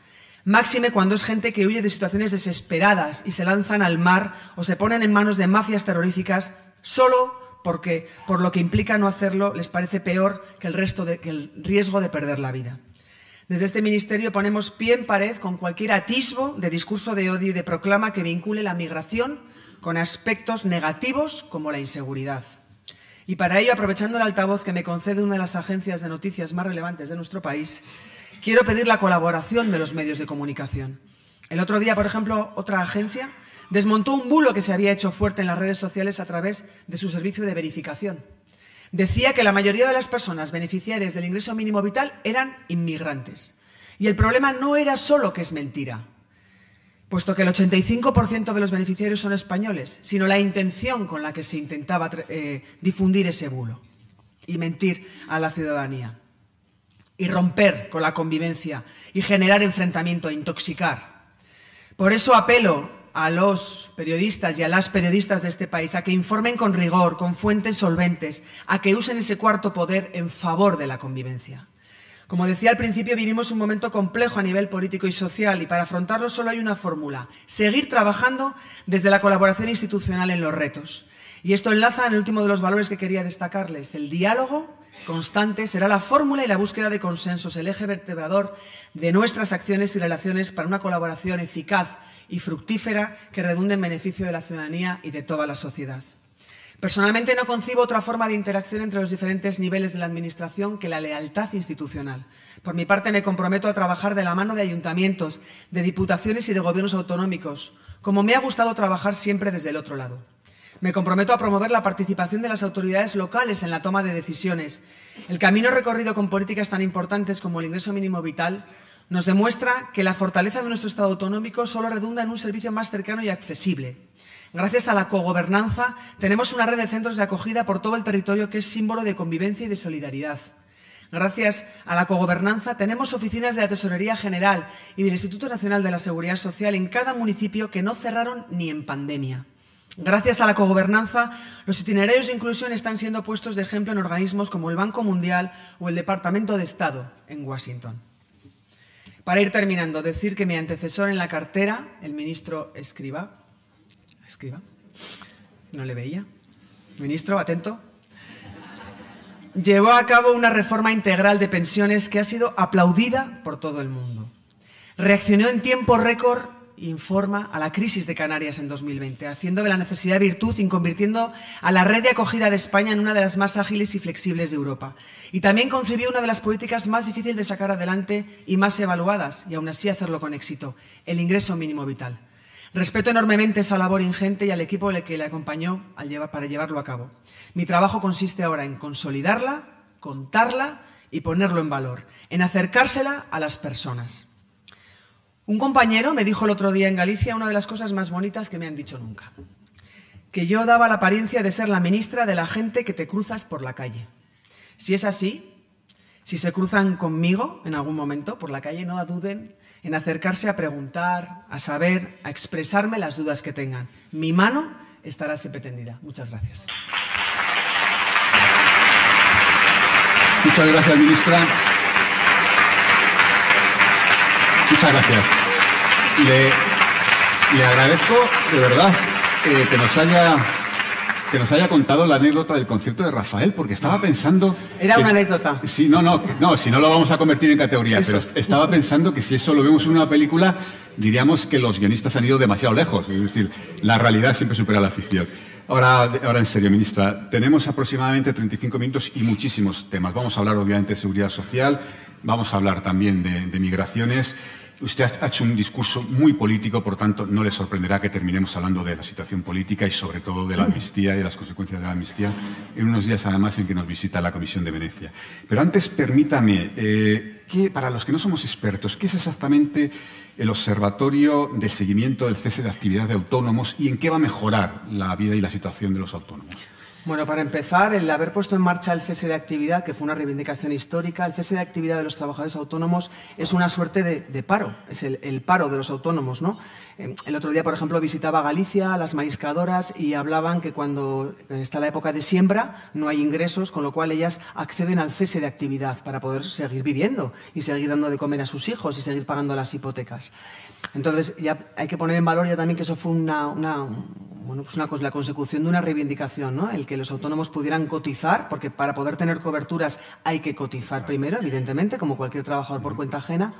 Máxime cuando es gente que huye de situaciones desesperadas y se lanzan al mar o se ponen en manos de mafias terroríficas solo porque por lo que implica no hacerlo les parece peor que el, resto que el riesgo de perder la vida. Desde este ministerio ponemos pie en pared con cualquier atisbo de discurso de odio y de proclama que vincule la migración con aspectos negativos como la inseguridad. Y para ello, aprovechando el altavoz que me concede una de las agencias de noticias más relevantes de nuestro país, quiero pedir la colaboración de los medios de comunicación. El otro día, por ejemplo, otra agencia desmontó un bulo que se había hecho fuerte en las redes sociales a través de su servicio de verificación. Decía que la mayoría de las personas beneficiarias del ingreso mínimo vital eran inmigrantes. Y el problema no era solo que es mentira, puesto que el 85% de los beneficiarios son españoles, sino la intención con la que se intentaba eh, difundir ese bulo y mentir a la ciudadanía y romper con la convivencia y generar enfrentamiento, e intoxicar. Por eso apelo a los periodistas y a las periodistas de este país a que informen con rigor, con fuentes solventes, a que usen ese cuarto poder en favor de la convivencia. Como decía al principio, vivimos un momento complejo a nivel político y social y para afrontarlo solo hay una fórmula, seguir trabajando desde la colaboración institucional en los retos. Y esto enlaza en el último de los valores que quería destacarles. El diálogo constante será la fórmula y la búsqueda de consensos, el eje vertebrador de nuestras acciones y relaciones para una colaboración eficaz y fructífera que redunde en beneficio de la ciudadanía y de toda la sociedad. Personalmente no concibo otra forma de interacción entre los diferentes niveles de la Administración que la lealtad institucional. Por mi parte, me comprometo a trabajar de la mano de ayuntamientos, de diputaciones y de gobiernos autonómicos, como me ha gustado trabajar siempre desde el otro lado. Me comprometo a promover la participación de las autoridades locales en la toma de decisiones. El camino recorrido con políticas tan importantes como el ingreso mínimo vital nos demuestra que la fortaleza de nuestro Estado autonómico solo redunda en un servicio más cercano y accesible. Gracias a la cogobernanza tenemos una red de centros de acogida por todo el territorio que es símbolo de convivencia y de solidaridad. Gracias a la cogobernanza tenemos oficinas de la Tesorería General y del Instituto Nacional de la Seguridad Social en cada municipio que no cerraron ni en pandemia. Gracias a la cogobernanza, los itinerarios de inclusión están siendo puestos de ejemplo en organismos como el Banco Mundial o el Departamento de Estado en Washington. Para ir terminando, decir que mi antecesor en la cartera, el ministro Escriba, no le veía, ministro, atento, llevó a cabo una reforma integral de pensiones que ha sido aplaudida por todo el mundo. Reaccionó en tiempo récord informa a la crisis de Canarias en 2020, haciendo de la necesidad virtud y convirtiendo a la red de acogida de España en una de las más ágiles y flexibles de Europa. Y también concibió una de las políticas más difíciles de sacar adelante y más evaluadas, y aún así hacerlo con éxito, el ingreso mínimo vital. Respeto enormemente esa labor ingente y al equipo que le acompañó para llevarlo a cabo. Mi trabajo consiste ahora en consolidarla, contarla y ponerlo en valor, en acercársela a las personas. Un compañero me dijo el otro día en Galicia una de las cosas más bonitas que me han dicho nunca. Que yo daba la apariencia de ser la ministra de la gente que te cruzas por la calle. Si es así, si se cruzan conmigo en algún momento por la calle, no duden en acercarse a preguntar, a saber, a expresarme las dudas que tengan. Mi mano estará siempre tendida. Muchas gracias. Muchas gracias, ministra. Muchas gracias. Le, agradezco de verdad eh, que nos haya que nos haya contado la anécdota del concierto de Rafael, porque estaba pensando... Era una anécdota. Sí, no, no, no, si no lo vamos a convertir en categoría, pero estaba pensando que si eso lo vemos en una película, diríamos que los guionistas han ido demasiado lejos, es decir, la realidad siempre supera la ficción. Ahora, ahora en serio, ministra, tenemos aproximadamente 35 minutos y muchísimos temas. Vamos a hablar obviamente de seguridad social, vamos a hablar también de migraciones. Usted ha hecho un discurso muy político, por tanto, no le sorprenderá que terminemos hablando de la situación política y sobre todo de la amnistía y de las consecuencias de la amnistía en unos días además en que nos visita la Comisión de Venecia. Pero antes, permítame, eh, que, para los que no somos expertos, ¿qué es exactamente el Observatorio de Seguimiento del Cese de Actividad de Autónomos y en qué va a mejorar la vida y la situación de los autónomos? Bueno, para empezar, el haber puesto en marcha el cese de actividad, que fue una reivindicación histórica, el cese de actividad de los trabajadores autónomos es una suerte de, paro, es el, paro de los autónomos. ¿no? Eh, el otro día, por ejemplo, visitaba Galicia, las mariscadoras, y hablaban que cuando está la época de siembra no hay ingresos, con lo cual ellas acceden al cese de actividad para poder seguir viviendo y seguir dando de comer a sus hijos y seguir pagando las hipotecas. Entonces, ya hay que poner en valor ya también que eso fue una, bueno, pues una la consecución de una reivindicación, ¿no? El que los autónomos pudieran cotizar, porque para poder tener coberturas hay que cotizar primero, evidentemente, como cualquier trabajador por cuenta ajena.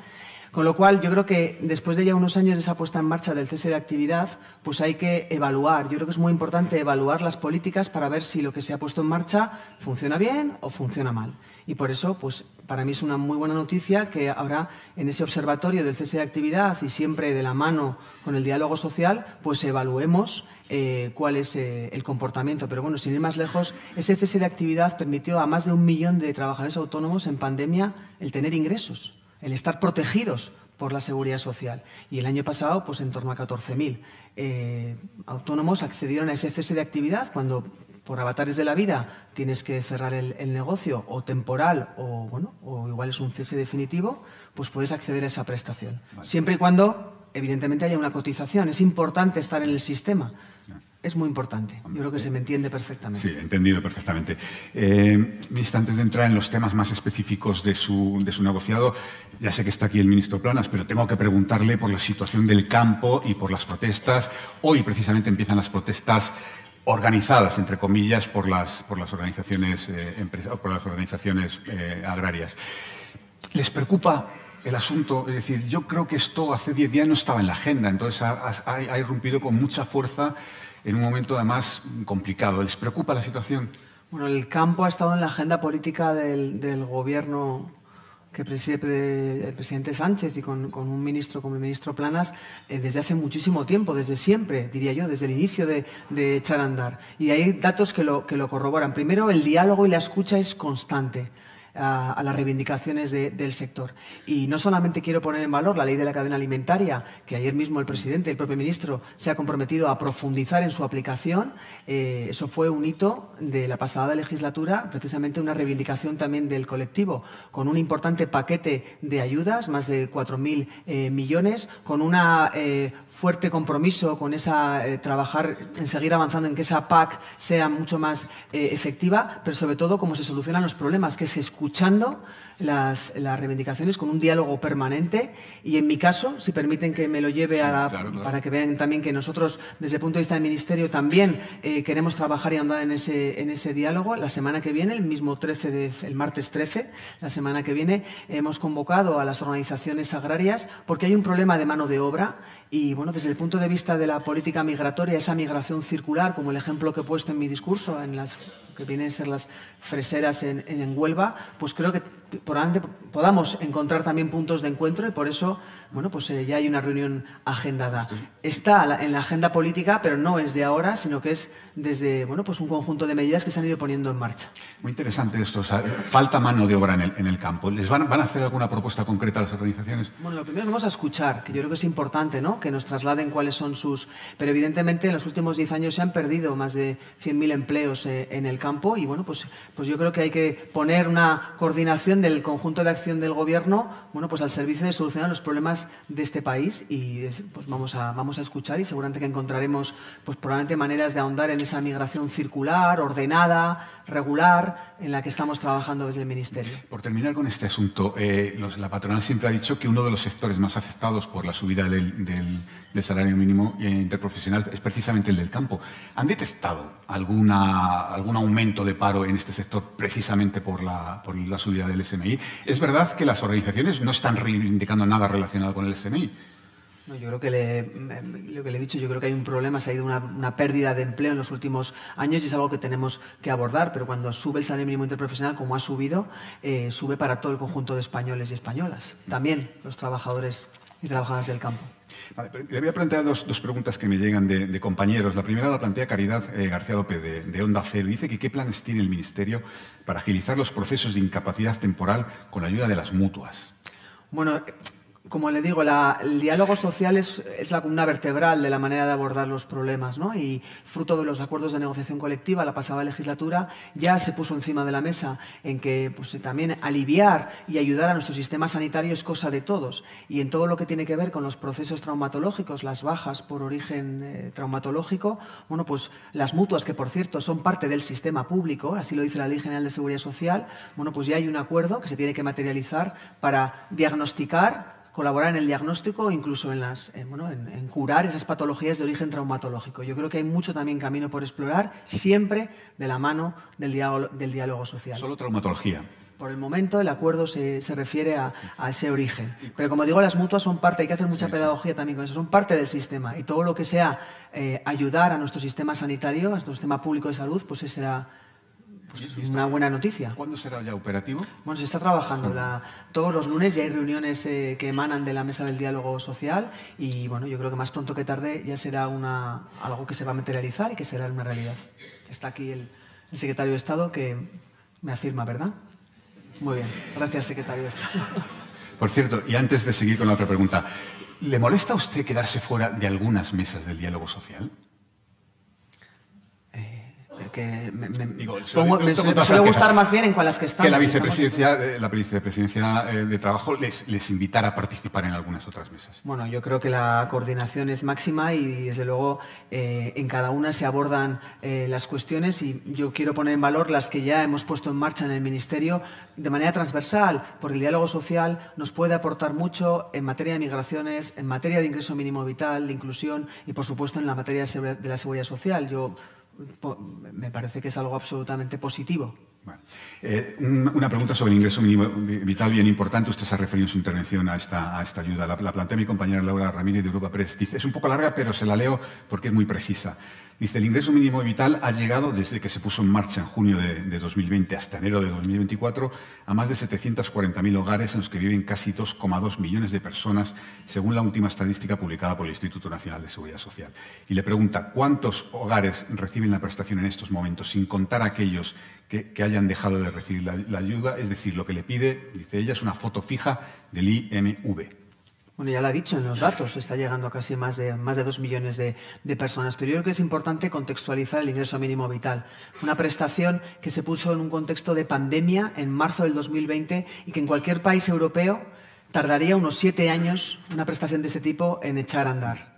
Con lo cual, yo creo que después de ya unos años de esa puesta en marcha del cese de actividad, pues hay que evaluar. Yo creo que es muy importante evaluar las políticas para ver si lo que se ha puesto en marcha funciona bien o funciona mal. Y por eso, pues para mí es una muy buena noticia que ahora en ese observatorio del cese de actividad y siempre de la mano con el diálogo social, pues evaluemos eh, cuál es eh, el comportamiento. Pero bueno, sin ir más lejos, ese cese de actividad permitió a más de un millón de trabajadores autónomos en pandemia el tener ingresos el estar protegidos por la seguridad social. Y el año pasado, pues en torno a 14.000 eh, autónomos accedieron a ese cese de actividad cuando por avatares de la vida tienes que cerrar el, negocio o temporal o bueno o igual es un cese definitivo, pues puedes acceder a esa prestación. Siempre y cuando evidentemente haya una cotización. Es importante estar en el sistema es muy importante. Yo creo que se me entiende perfectamente. Sí, entendido perfectamente. Eh, ministro, antes de entrar en los temas más específicos de su, de su negociado, ya sé que está aquí el ministro Planas, pero tengo que preguntarle por la situación del campo y por las protestas. Hoy precisamente empiezan las protestas organizadas, entre comillas, por las, por las organizaciones, por las organizaciones agrarias. ¿Les preocupa el asunto? Es decir, yo creo que esto hace 10 días no estaba en la agenda, entonces ha, irrumpido con mucha fuerza en un momento además complicado. ¿Les preocupa la situación? Bueno, el campo ha estado en la agenda política del, gobierno que preside el presidente Sánchez y con, un ministro como el ministro Planas eh, desde hace muchísimo tiempo, desde siempre, diría yo, desde el inicio de, echar a andar. Y hay datos que lo, que lo corroboran. Primero, el diálogo y la escucha es constante a, las reivindicaciones del sector. Y no solamente quiero poner en valor la ley de la cadena alimentaria, que ayer mismo el presidente, el propio ministro, se ha comprometido a profundizar en su aplicación. Eh, eso fue un hito de la pasada legislatura, precisamente una reivindicación también del colectivo, con un importante paquete de ayudas, más de 4.000 eh, millones, con un eh, fuerte compromiso con esa trabajar en seguir avanzando en que esa PAC sea mucho más efectiva, pero sobre todo cómo se solucionan los problemas, que se escuchando las, reivindicaciones con un diálogo permanente y en mi caso, si permiten que me lo lleve a para que vean también que nosotros desde el punto de vista del Ministerio también eh, queremos trabajar y andar en ese, en ese diálogo. La semana que viene, el mismo 13 de, el martes 13, la semana que viene, hemos convocado a las organizaciones agrarias porque hay un problema de mano de obra y bueno, desde el punto de vista de la política migratoria, esa migración circular, como el ejemplo que he puesto en mi discurso, en las que vienen a ser las freseras en, en Huelva, pues creo que podamos encontrar también puntos de encuentro y por eso, bueno, pues eh, ya hay una reunión agendada. Está en la agenda política, pero no es de ahora, sino que es desde, bueno, pues un conjunto de medidas que se han ido poniendo en marcha. Muy interesante esto. falta mano de obra en el, campo. ¿Les van, van, a hacer alguna propuesta concreta a las organizaciones? Bueno, lo primero vamos a escuchar, que yo creo que es importante, ¿no? Que nos trasladen cuáles son sus... Pero evidentemente en los últimos 10 años se han perdido más de 100.000 empleos eh, en el campo y, bueno, pues, pues yo creo que hay que poner una coordinación del conjunto de acción del Gobierno bueno, pues al servicio de solucionar los problemas de este país y pues vamos a, vamos a escuchar y seguramente que encontraremos pues probablemente maneras de ahondar en esa migración circular, ordenada, regular, en la que estamos trabajando desde el Ministerio. Por terminar con este asunto, eh, la patronal siempre ha dicho que uno de los sectores más afectados por la subida del, del salario mínimo interprofesional es precisamente el del campo. ¿Han detectado alguna, algún aumento de paro en este sector precisamente por la, por la subida del SMI? ¿Es verdad que las organizaciones no están reivindicando nada relacionado con el SMI? yo creo que lo que le he dicho, yo creo que hay un problema, se ha ido una, pérdida de empleo en los últimos años y es algo que tenemos que abordar, pero cuando sube el salario mínimo interprofesional, como ha subido, eh, sube para todo el conjunto de españoles y españolas, también los trabajadores y trabajadoras del campo. Le voy a plantear dos, preguntas que me llegan de, compañeros. La primera la plantea Caridad eh, García López de, de, Onda Cero. Dice que qué planes tiene el Ministerio para agilizar los procesos de incapacidad temporal con la ayuda de las mutuas. Bueno, como le digo, el diálogo social es, la columna vertebral de la manera de abordar los problemas, ¿no? Y fruto de los acuerdos de negociación colectiva, la pasada legislatura ya se puso encima de la mesa en que pues, también aliviar y ayudar a nuestro sistema sanitario es cosa de todos. Y en todo lo que tiene que ver con los procesos traumatológicos, las bajas por origen eh, traumatológico, bueno, pues las mutuas, que por cierto son parte del sistema público, así lo dice la Ley General de Seguridad Social, bueno, pues ya hay un acuerdo que se tiene que materializar para diagnosticar colaborar en el diagnóstico e incluso en, las, bueno, en, curar esas patologías de origen traumatológico. Yo creo que hay mucho también camino por explorar, siempre de la mano del diálogo, del diálogo social. Solo traumatología. Por el momento el acuerdo se, se refiere a, a, ese origen. Pero como digo, las mutuas son parte, hay que hacer mucha pedagogía también con eso, son parte del sistema. Y todo lo que sea eh, ayudar a nuestro sistema sanitario, a nuestro sistema público de salud, pues ese será pues es una buena noticia. ¿Cuándo será ya operativo? Bueno, se está trabajando. todos los lunes ya hay reuniones eh, que emanan de la mesa del diálogo social y bueno, yo creo que más pronto que tarde ya será una, algo que se va a materializar y que será una realidad. Está aquí el, secretario de Estado que me afirma, ¿verdad? Muy bien. Gracias, secretario de Estado. Por cierto, y antes de seguir con la otra pregunta, ¿le molesta a usted quedarse fuera de algunas mesas del diálogo social? Que me, suele gustar más bien en cuáles que estamos. Que la vicepresidencia, la vicepresidencia eh, de Trabajo les, les invitara a participar en algunas otras mesas. Bueno, yo creo que la coordinación es máxima y desde luego eh, en cada una se abordan eh, las cuestiones y yo quiero poner en valor las que ya hemos puesto en marcha en el Ministerio de manera transversal, porque el diálogo social nos puede aportar mucho en materia de migraciones, en materia de ingreso mínimo vital, de inclusión y por supuesto en la materia de la seguridad social. Yo me parece que es algo absolutamente positivo. Eh, una pregunta sobre el ingreso mínimo vital bien importante. Usted se ha referido en su intervención a esta, a esta ayuda. La, la plantea mi compañera Laura Ramírez de Europa Press. Es un poco larga, pero se la leo porque es muy precisa. Dice, el ingreso mínimo vital ha llegado desde que se puso en marcha en junio de, de 2020 hasta enero de 2024 a más de 740.000 hogares en los que viven casi 2,2 millones de personas, según la última estadística publicada por el Instituto Nacional de Seguridad Social. Y le pregunta, ¿cuántos hogares reciben la prestación en estos momentos, sin contar aquellos que, que hayan dejado de recibir la, ayuda? Es decir, lo que le pide, dice ella, es una foto fija del IMV. Bueno, ya lo ha dicho en los datos, está llegando a casi más de, más de dos millones de, de, personas. Pero yo creo que es importante contextualizar el ingreso mínimo vital. Una prestación que se puso en un contexto de pandemia en marzo del 2020 y que en cualquier país europeo tardaría unos siete años una prestación de este tipo en echar a andar.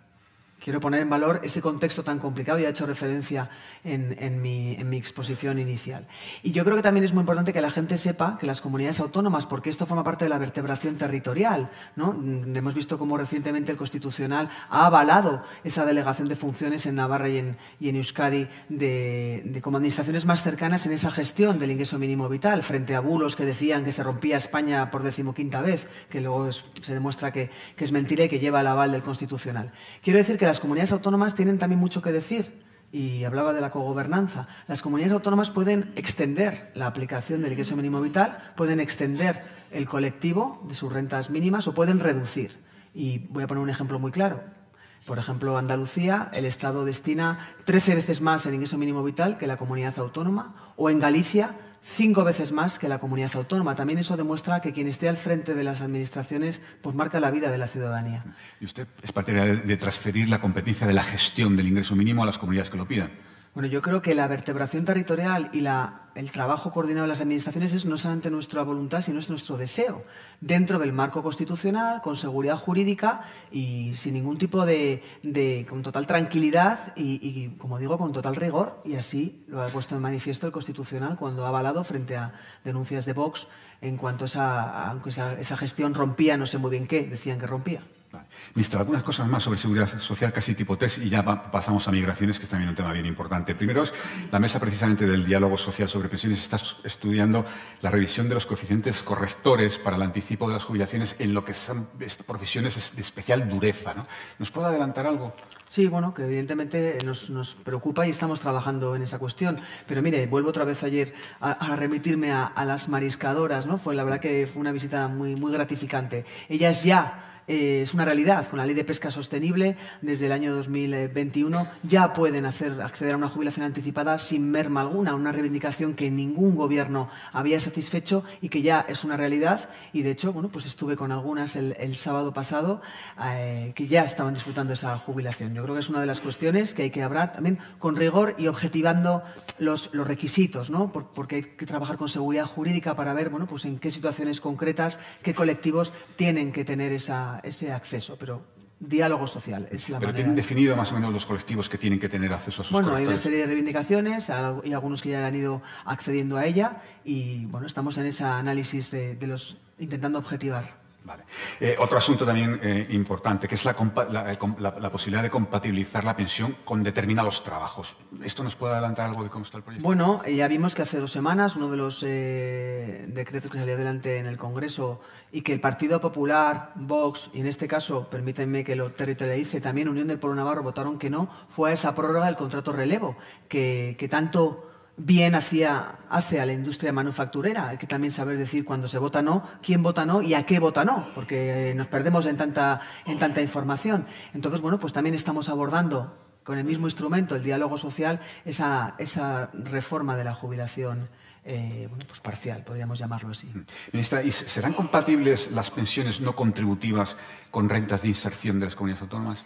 Quiero poner en valor ese contexto tan complicado y he hecho referencia en, mi, exposición inicial. Y yo creo que también es muy importante que la gente sepa que las comunidades autónomas, porque esto forma parte de la vertebración territorial, ¿no? Mm, hemos visto cómo recientemente el Constitucional ha avalado esa delegación de funciones en Navarra y en, Euskadi de, como administraciones más cercanas en esa gestión del ingreso mínimo vital, frente a bulos que decían que se rompía España por decimoquinta vez, que luego se demuestra que, es mentira y que lleva el aval del Constitucional. Quiero decir que comunidades autónomas tienen también mucho que decir y hablaba de la cogobernanza. Las comunidades autónomas pueden extender la aplicación del ingreso mínimo vital, pueden extender el colectivo de sus rentas mínimas o pueden reducir. Y voy a poner un ejemplo muy claro. Por ejemplo, Andalucía, el Estado destina 13 veces más el ingreso mínimo vital que la comunidad autónoma, o en Galicia, cinco veces más que la comunidad autónoma. También eso demuestra que quien esté al frente de las administraciones pues marca la vida de la ciudadanía. ¿Y usted es partidaria de transferir la competencia de la gestión del ingreso mínimo a las comunidades que lo pidan? Bueno, yo creo que la vertebración territorial y la, el trabajo coordinado de las administraciones es no solamente nuestra voluntad, sino es nuestro deseo, dentro del marco constitucional, con seguridad jurídica y sin ningún tipo de, con total tranquilidad y, como digo, con total rigor. Y así lo ha puesto en manifiesto el Constitucional cuando ha avalado frente a denuncias de Vox en cuanto a esa, esa, esa gestión rompía, no sé muy bien qué, decían que rompía. Vale. Ministro, algunas cosas más sobre seguridad social, casi tipo test, y ya pasamos a migraciones, que es también un tema bien importante. Primero es la mesa precisamente del diálogo social sobre pensiones está estudiando la revisión de los coeficientes correctores para el anticipo de las jubilaciones en lo que son profesiones de especial dureza. ¿no? ¿Nos puede adelantar algo? Sí, bueno, que evidentemente nos, nos, preocupa y estamos trabajando en esa cuestión. Pero mire, vuelvo otra vez ayer a, a remitirme a, a, las mariscadoras, ¿no? Fue la verdad que fue una visita muy, muy gratificante. Ellas ya eh, es una realidad. Con la ley de pesca sostenible, desde el año 2021, ya pueden acceder a una jubilación anticipada sin merma alguna, una reivindicación que ningún gobierno había satisfecho y que ya es una realidad. Y de hecho, bueno, pues estuve con algunas el, sábado pasado eh, que ya estaban disfrutando esa jubilación. Yo creo que es una de las cuestiones que hay que hablar también con rigor y objetivando los, los requisitos, ¿no? Por, porque hay que trabajar con seguridad jurídica para ver, bueno, pues en qué situaciones concretas, qué colectivos tienen que tener esa ese acceso, pero diálogo social es la Pero manera. tienen definido más o menos los colectivos que tienen que tener acceso a sus Bueno, hay una serie de reivindicaciones y algunos que ya han ido accediendo a ella y bueno, estamos en ese análisis de, de los intentando objetivar. Vale. Eh, otro asunto también eh, importante, que es la, la, la, la, posibilidad de compatibilizar la pensión con determinados trabajos. ¿Esto nos puede adelantar algo de cómo está el proyecto? Bueno, ya vimos que hace dos semanas uno de los eh, decretos que salió adelante en el Congreso y que el Partido Popular, Vox, y en este caso, permítanme que lo territorialice, también Unión del Pueblo Navarro votaron que no, fue a esa prórroga del contrato relevo, que, que tanto bien hacia, hace a la industria manufacturera. Hay que también saber decir cuando se vota no, quién vota no y a qué vota no, porque nos perdemos en tanta, en tanta información. Entonces, bueno, pues también estamos abordando con el mismo instrumento, el diálogo social, esa, esa reforma de la jubilación. Eh, bueno, pues parcial, podríamos llamarlo así. Ministra, ¿y serán compatibles las pensiones no contributivas con rentas de inserción de las comunidades autónomas?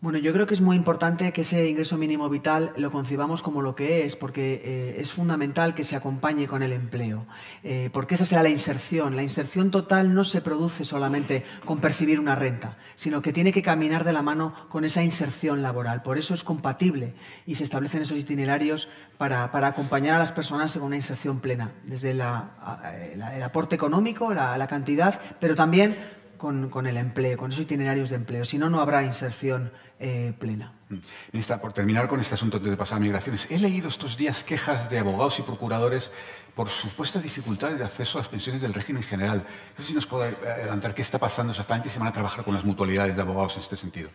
Bueno, yo creo que es muy importante que ese ingreso mínimo vital lo concibamos como lo que es, porque eh, es fundamental que se acompañe con el empleo, eh, porque esa será la inserción. La inserción total no se produce solamente con percibir una renta, sino que tiene que caminar de la mano con esa inserción laboral. Por eso es compatible y se establecen esos itinerarios para, acompañar a las personas en una inserción plena, desde la, el aporte económico, la cantidad, pero también con, el empleo, con esos itinerarios de empleo. Si no, no habrá inserción eh, plena. Mm. Ministra, por terminar con este asunto de pasar migraciones, he leído estos días quejas de abogados y procuradores por supuestas dificultades de acceso a las pensiones del régimen general. No sé si nos puede adelantar qué está pasando exactamente y si van a trabajar con las mutualidades de abogados en este sentido.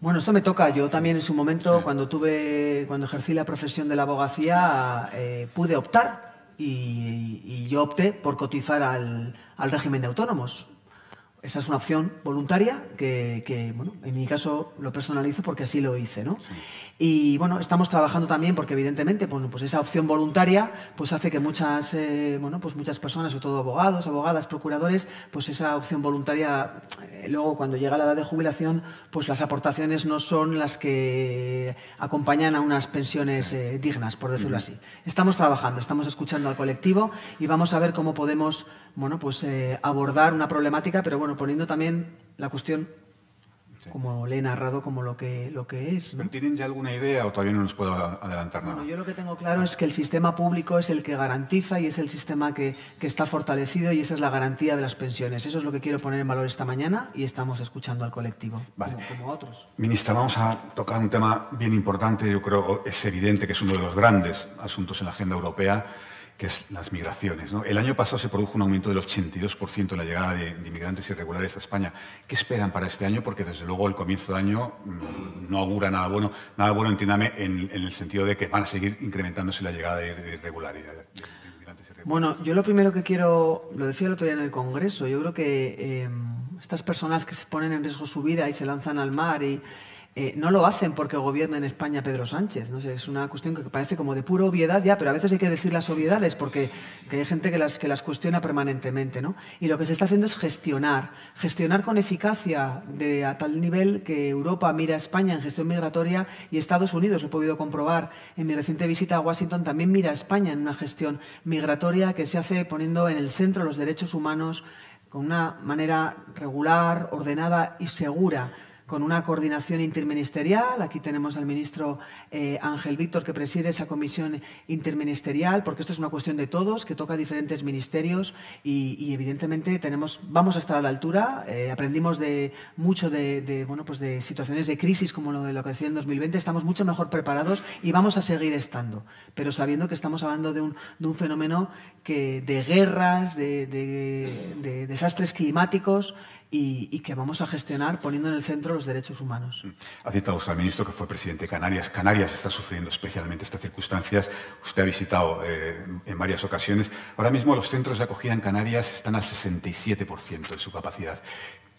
Bueno, esto me toca. Yo también en su momento, cuando tuve, cuando ejercí la profesión de la abogacía, eh, pude optar y, yo opté por cotizar al, al régimen de autónomos. Esa es una opción voluntaria que, bueno, en mi caso lo personalizo porque así lo hice, ¿no? Y bueno, estamos trabajando también porque evidentemente, bueno, pues esa opción voluntaria pues hace que muchas, eh, bueno, pues muchas personas, sobre todo abogados, abogadas, procuradores, pues esa opción voluntaria, eh, luego cuando llega la edad de jubilación, pues las aportaciones no son las que acompañan a unas pensiones eh, dignas, por decirlo así. Estamos trabajando, estamos escuchando al colectivo y vamos a ver cómo podemos, bueno, pues abordar una problemática, pero bueno, poniendo también la cuestión como le he narrado como lo que, lo que es. ¿Tienen ya alguna idea o todavía no nos puedo adelantar nada? yo lo que tengo claro es que el sistema público es el que garantiza y es el sistema que, que, está fortalecido y esa es la garantía de las pensiones. Eso es lo que quiero poner en valor esta mañana y estamos escuchando al colectivo, como, otros. Ministra, vamos a tocar un tema bien importante, yo creo es evidente que es uno de los grandes asuntos en la agenda europea que es las migraciones. El año pasado se produjo un aumento del 82% en la llegada de, inmigrantes irregulares a España. ¿Qué esperan para este año? Porque desde luego el comienzo de año mm, no augura nada bueno, nada bueno, entiéndame, en, el sentido de que van a seguir incrementándose la llegada de, irregularidades. Bueno, yo lo primero que quiero, lo decía el otro día en el Congreso, yo creo que em, estas personas que se ponen en riesgo su vida y se lanzan al mar y, eh, no lo hacen porque gobierna en España Pedro Sánchez. ¿no? es una cuestión que parece como de pura obviedad ya, pero a veces hay que decir las obviedades porque hay gente que las, que las cuestiona permanentemente. ¿no? Y lo que se está haciendo es gestionar, gestionar con eficacia de, a tal nivel que Europa mira a España en gestión migratoria y Estados Unidos, lo he podido comprobar en mi reciente visita a Washington, también mira a España en una gestión migratoria que se hace poniendo en el centro los derechos humanos con una manera regular, ordenada y segura con una coordinación interministerial. Aquí tenemos al ministro eh, Ángel Víctor que preside esa comisión interministerial, porque esto es una cuestión de todos, que toca diferentes ministerios y, evidentemente tenemos, vamos a estar a la altura. Eh, aprendimos de mucho de, bueno, pues de situaciones de crisis como lo de lo que decía en 2020. Estamos mucho mejor preparados y vamos a seguir estando, pero sabiendo que estamos hablando de un, de un fenómeno que, de guerras, de, de desastres climáticos y, que vamos a gestionar poniendo en el centro los derechos humanos. Ha citado usted al ministro que fue presidente de Canarias. Canarias está sufriendo especialmente estas circunstancias. Usted ha visitado eh, en varias ocasiones. Ahora mismo los centros de acogida en Canarias están al 67% de su capacidad.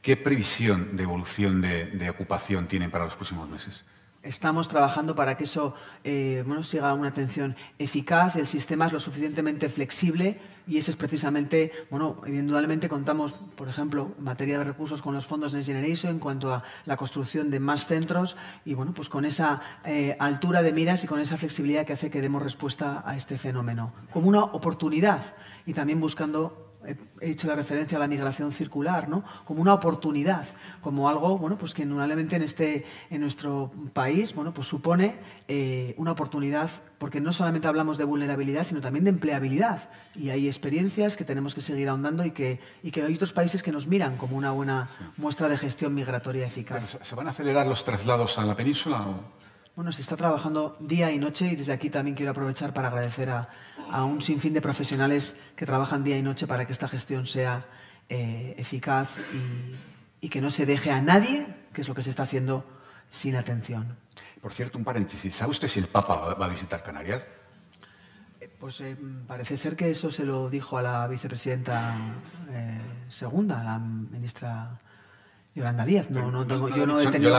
¿Qué previsión de evolución de ocupación tienen para los próximos meses? Estamos trabajando para que eso eh, bueno, siga una atención eficaz, el sistema es lo suficientemente flexible y ese es precisamente, bueno, indudablemente contamos, por ejemplo, en materia de recursos con los fondos Next Generation en cuanto a la construcción de más centros y bueno, pues con esa eh, altura de miras y con esa flexibilidad que hace que demos respuesta a este fenómeno, como una oportunidad y también buscando he hecho la referencia a la migración circular, ¿no? Como una oportunidad, como algo, bueno, pues que indudablemente en este, en nuestro país, bueno, pues supone eh, una oportunidad, porque no solamente hablamos de vulnerabilidad, sino también de empleabilidad. Y hay experiencias que tenemos que seguir ahondando y que, y que hay otros países que nos miran como una buena muestra de gestión migratoria eficaz. ¿Se van a acelerar los traslados a la península? Bueno, se está trabajando día y noche y desde aquí también quiero aprovechar para agradecer a, un sinfín de profesionales que trabajan día y noche para que esta gestión sea eh, eficaz y, que no se deje a nadie, que es lo que se está haciendo, sin atención. Por cierto, un paréntesis. ¿Sabe usted si el Papa va a visitar Canarias? Eh, pues eh, parece ser que eso se lo dijo a la vicepresidenta segunda, a la ministra Yolanda Díaz. No, no yo no he tenido,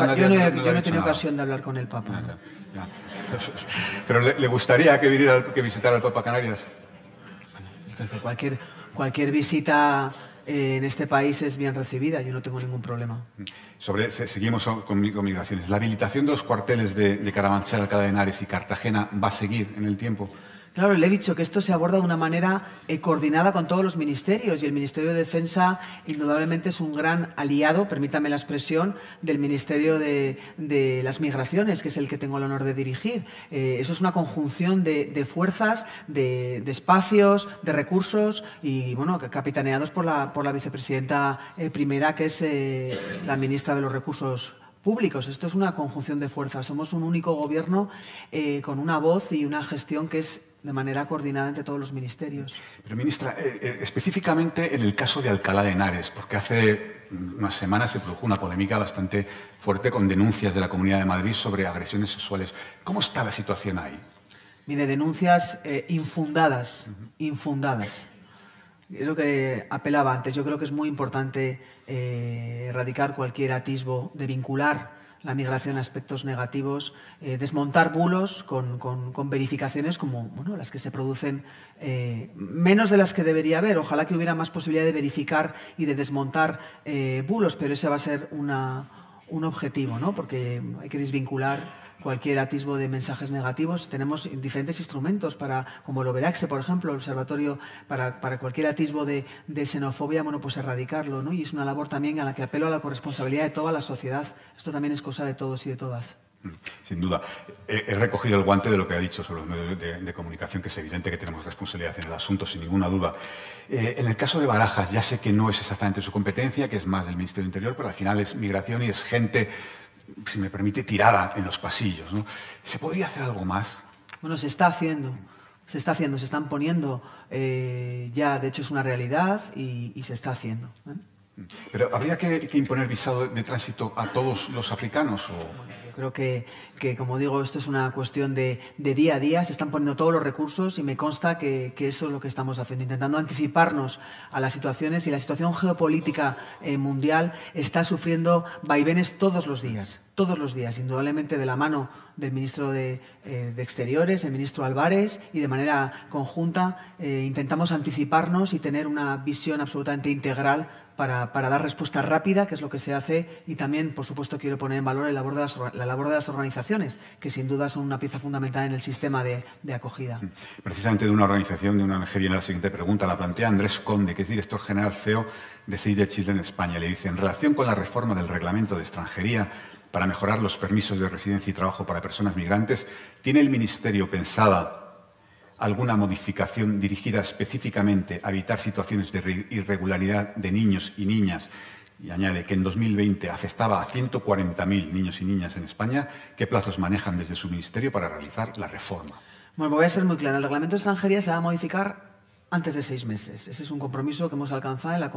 ocasión de hablar con el Papa. [LAUGHS] Pero le, gustaría que viniera que visitara al Papa Canarias. Cualquier, cualquier visita eh, en este país es bien recibida, yo no tengo ningún problema. Sobre, seguimos con, migraciones. ¿La habilitación de los cuarteles de, de Carabanchel, Alcalá de Henares y Cartagena va a seguir en el tiempo? Claro, le he dicho que esto se aborda de una manera eh, coordinada con todos los ministerios y el Ministerio de Defensa indudablemente es un gran aliado, permítame la expresión, del Ministerio de, las Migraciones, que es el que tengo el honor de dirigir. Eh, eso es una conjunción de, fuerzas, de, espacios, de recursos y, bueno, capitaneados por la, por la vicepresidenta eh, primera, que es la ministra de los Recursos públicos. Esto es una conjunción de fuerzas. Somos un único gobierno eh, con una voz y una gestión que es de manera coordinada entre todos los ministerios. Pero, ministra, eh, eh, específicamente en el caso de Alcalá de Henares, porque hace unas semanas se produjo una polémica bastante fuerte con denuncias de la Comunidad de Madrid sobre agresiones sexuales. ¿Cómo está la situación ahí? Mire, denuncias infundadas, infundadas. Es lo que apelaba antes. Yo creo que es muy importante eh, erradicar cualquier atisbo de vincular la migración a aspectos negativos, eh, desmontar bulos con, verificaciones como bueno, las que se producen, eh, menos de las que debería haber. Ojalá que hubiera más posibilidad de verificar y de desmontar bulos, pero ese va a ser una, un objetivo, ¿no? porque hay que desvincular cualquier atisbo de mensajes negativos. Tenemos diferentes instrumentos para, como el Overaxe, por ejemplo, el observatorio para, para cualquier atisbo de, xenofobia, bueno, pues erradicarlo, ¿no? Y es una labor también a la que apelo a la corresponsabilidad de toda la sociedad. Esto también es cosa de todos y de todas. Mm, sin duda. He, recogido el guante de lo que ha dicho sobre los medios de, comunicación, que es evidente que tenemos responsabilidad en el asunto, sin ninguna duda. Eh, en el caso de Barajas, ya sé que no es exactamente su competencia, que es más del Ministerio del Interior, pero al final es migración y es gente si me permite, tirada en los pasillos. ¿no? ¿Se podría hacer algo más? Bueno, se está haciendo. Se está haciendo, se están poniendo, eh, ya de hecho es una realidad y, se está haciendo. ¿eh? Pero ¿habría que, imponer visado de tránsito a todos los africanos? O... creo que, como digo, esto es una cuestión de, día a día, se están poniendo todos los recursos y me consta que, que, eso es lo que estamos haciendo, intentando anticiparnos a las situaciones y la situación geopolítica eh, mundial está sufriendo vaivenes todos los días todos los días, indudablemente de la mano del ministro de, eh, Exteriores, el ministro Álvarez, y de manera conjunta eh, intentamos anticiparnos y tener una visión absolutamente integral para, dar respuesta rápida, que es lo que se hace, y también, por supuesto, quiero poner en valor la labor de las, de organizaciones, que sin duda son una pieza fundamental en el sistema de, acogida. Precisamente de una organización, de una ONG, viene la siguiente pregunta, la plantea Andrés Conde, que es director general CEO de Save the Children en España. Le dice, en relación con la reforma del reglamento de extranjería, para mejorar los permisos de residencia y trabajo para personas migrantes. ¿Tiene el Ministerio pensada alguna modificación dirigida específicamente a evitar situaciones de irregularidad de niños y niñas? Y añade que en 2020 afectaba a 140.000 niños y niñas en España. ¿Qué plazos manejan desde su ministerio para realizar la reforma? Bueno, voy a ser muy claro. El reglamento de extranjería se va a modificar antes de seis meses. Ese es un compromiso que hemos alcanzado en la,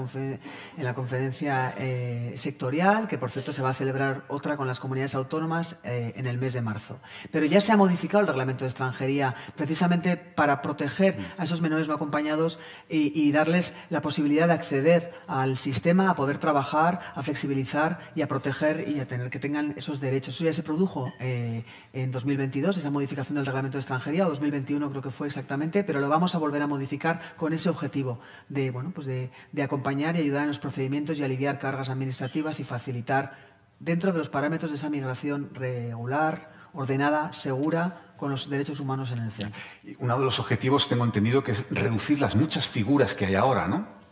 en la conferencia eh, sectorial, que por cierto se va a celebrar otra con las comunidades autónomas eh, en el mes de marzo. Pero ya se ha modificado el reglamento de extranjería precisamente para proteger a esos menores no acompañados y, darles la posibilidad de acceder al sistema, a poder trabajar, a flexibilizar y a proteger y a tener que tengan esos derechos. Eso ya se produjo eh, en 2022, esa modificación del reglamento de extranjería, o 2021 creo que fue exactamente, pero lo vamos a volver a modificar con ese objetivo de, bueno, pues de, acompañar y ayudar en los procedimientos y aliviar cargas administrativas y facilitar dentro de los parámetros de esa migración regular, ordenada, segura, con los derechos humanos en el centro. Uno de los objetivos, tengo entendido, que es reducir las muchas figuras que hay ahora, ¿no?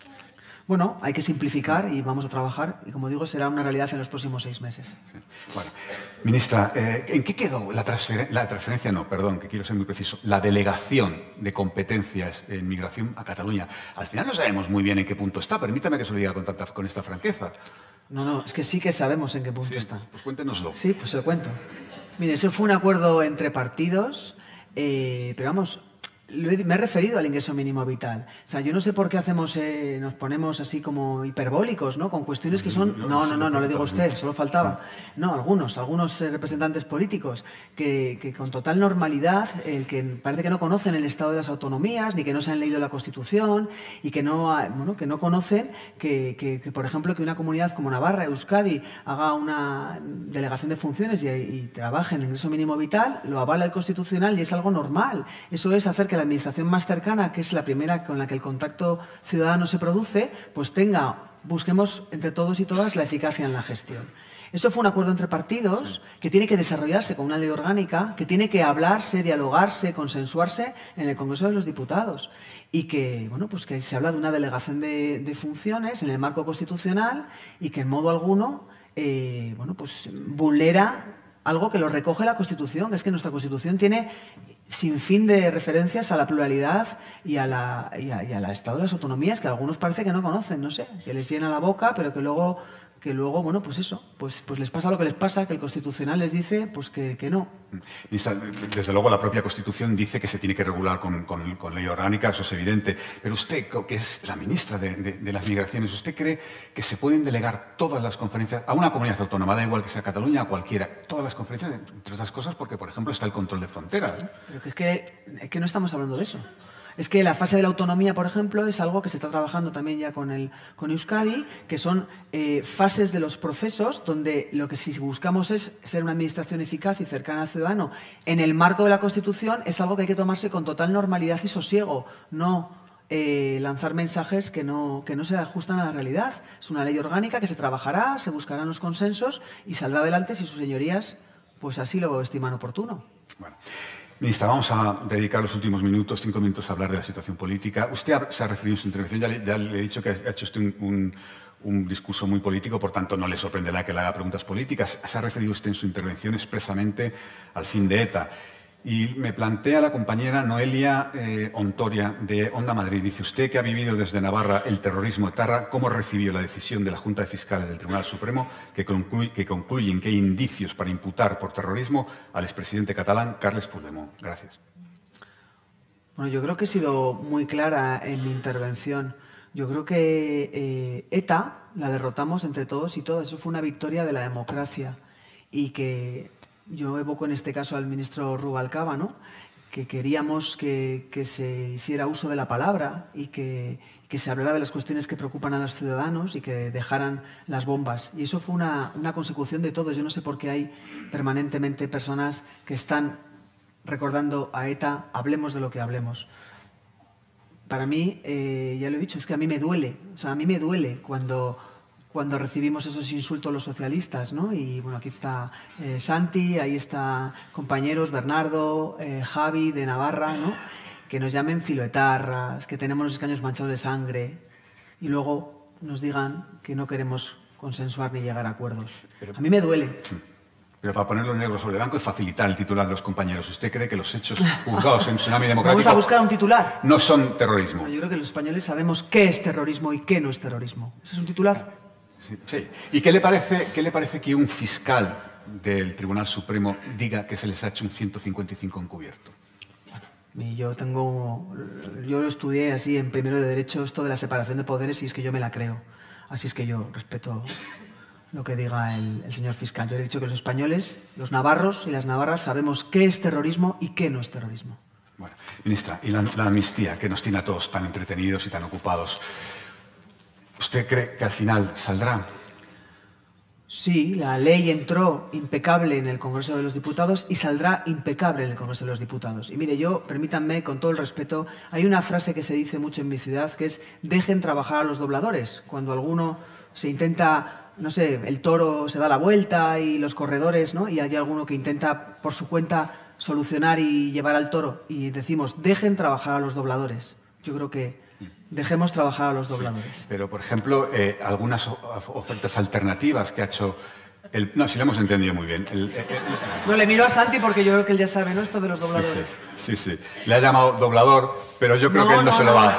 Bueno, hay que simplificar y vamos a trabajar y, como digo, será una realidad en los próximos seis meses. Bueno, ministra, eh, ¿en qué quedó la, la transferencia? No, perdón, que quiero ser muy preciso. La delegación de competencias en migración a Cataluña. Al final no sabemos muy bien en qué punto está. Permítame que se lo diga con, tanta, con esta franqueza. No, no, es que sí que sabemos en qué punto está. Pues cuéntenoslo. Sí, pues se lo cuento. Mire, eso fue un acuerdo entre partidos, eh, pero vamos, me he referido al ingreso mínimo vital. O sea, yo no sé por qué hacemos, eh, nos ponemos así como hiperbólicos, ¿no? Con cuestiones que son... No, no, no, no le digo a usted, solo faltaba. No, algunos, algunos eh, representantes políticos que, que, con total normalidad, el que parece que no conocen el estado de las autonomías, ni que no se han leído la Constitución, y que no, bueno, que no conocen que, que, por ejemplo, que una comunidad como Navarra, Euskadi, haga una delegación de funciones y, y trabaje en el ingreso mínimo vital, lo avala el Constitucional y es algo normal. Eso es hacer que la administración más cercana, que es la primera con la que el contacto ciudadano se produce, pues tenga, busquemos entre todos y todas la eficacia en la gestión. Eso fue un acuerdo entre partidos que tiene que desarrollarse con una ley orgánica, que tiene que hablarse, dialogarse, consensuarse en el Congreso de los Diputados y que, bueno, pues que se habla de una delegación de, funciones en el marco constitucional y que en modo alguno, eh, bueno, pues vulnera algo que lo recoge la Constitución. Es que nuestra Constitución tiene sin fin de referencias a la pluralidad y, a la, y, al Estado de las autonomías, que algunos parece que no conocen, no sé, que les llena la boca, pero que luego que luego, bueno, pues eso, pues, pues les pasa lo que les pasa, que el Constitucional les dice pues que, que no. Desde luego la propia Constitución dice que se tiene que regular con, con, ley orgánica, eso es evidente. Pero usted, que es la ministra de, de, las Migraciones, ¿usted cree que se pueden delegar todas las conferencias a una comunidad autónoma, da igual que sea Cataluña o cualquiera, todas las conferencias, entre otras cosas, porque, por ejemplo, está el control de fronteras? Pero que es, que, es que no estamos hablando de eso. Es que la fase de la autonomía, por ejemplo, es algo que se está trabajando también ya con, el, con Euskadi, que son eh, fases de los procesos donde lo que si buscamos es ser una administración eficaz y cercana al ciudadano en el marco de la Constitución, es algo que hay que tomarse con total normalidad y sosiego, no eh, lanzar mensajes que no, que no se ajustan a la realidad. Es una ley orgánica que se trabajará, se buscarán los consensos y saldrá adelante si sus señorías pues así lo estiman oportuno. Bueno. Ministra, vamos a dedicar los últimos minutos, cinco minutos, a hablar de la situación política. Usted se ha referido en su intervención, ya le, he dicho que ha hecho usted un, discurso muy político, por tanto no le sorprenderá que le haga preguntas políticas. Se ha referido usted en su intervención expresamente al fin de ETA. Y me plantea la compañera Noelia eh, Ontoria de Onda Madrid. Dice usted que ha vivido desde Navarra el terrorismo etarra, ¿cómo recibió la decisión de la Junta de Fiscales del Tribunal Supremo que, concluye, que concluyen que hay indicios para imputar por terrorismo al expresidente catalán Carles Puigdemont? Gracias. Bueno, yo creo que he sido muy clara en mi intervención. Yo creo que eh, ETA la derrotamos entre todos y todas. Eso fue una victoria de la democracia y que yo evoco en este caso al ministro Rubalcaba, ¿no? que queríamos que, se hiciera uso de la palabra y que, se hablara de las cuestiones que preocupan a los ciudadanos y que dejaran las bombas. Y eso fue una, consecución de todos. Yo no sé por qué hay permanentemente personas que están recordando a ETA, hablemos de lo que hablemos. Para mí, eh, ya lo he dicho, es que a mí me duele. O sea, a mí me duele cuando cuando recibimos esos insultos los socialistas, ¿no? Y bueno, aquí está eh, Santi, ahí está compañeros, Bernardo, eh, Javi de Navarra, ¿no? Que nos llamen filoetarras, que tenemos los escaños manchados de sangre y luego nos digan que no queremos consensuar ni llegar a acuerdos. a mí me duele. Pero para ponerlo negro sobre blanco y facilitar el titular de los compañeros, ¿usted cree que los hechos juzgados en Tsunami Democrático... Vamos a buscar un titular. No son terrorismo. yo creo que los españoles sabemos qué es terrorismo y qué no es terrorismo. ¿Ese es un titular? Sí, ¿Y qué le, parece, qué le parece que un fiscal del Tribunal Supremo diga que se les ha hecho un 155 encubierto? Bueno, yo tengo, yo lo estudié así en primero de derecho esto de la separación de poderes y es que yo me la creo. Así es que yo respeto lo que diga el, señor fiscal. Yo he dicho que los españoles, los navarros y las navarras sabemos qué es terrorismo y qué no es terrorismo. Bueno, ministra, y la, la amnistía que nos tiene a todos tan entretenidos y tan ocupados. ¿Usted cree que al final saldrá? Sí, la ley entró impecable en el Congreso de los Diputados y saldrá impecable en el Congreso de los Diputados. Y mire, yo, permítanme, con todo el respeto, hay una frase que se dice mucho en mi ciudad que es dejen trabajar a los dobladores. Cuando alguno se intenta, no sé, el toro se da la vuelta y los corredores, ¿no? Y hay alguno que intenta por su cuenta solucionar y llevar al toro. Y decimos, dejen trabajar a los dobladores. Yo creo que dejemos trabajar a los dobladores. Pero, por ejemplo, eh, algunas ofertas alternativas que ha hecho el, no, si lo hemos entendido muy bien. no, le miro a Santi porque yo creo que él ya sabe, ¿no? Esto de los dobladores. Sí, sí. Le ha llamado doblador, pero yo creo que él no, se lo va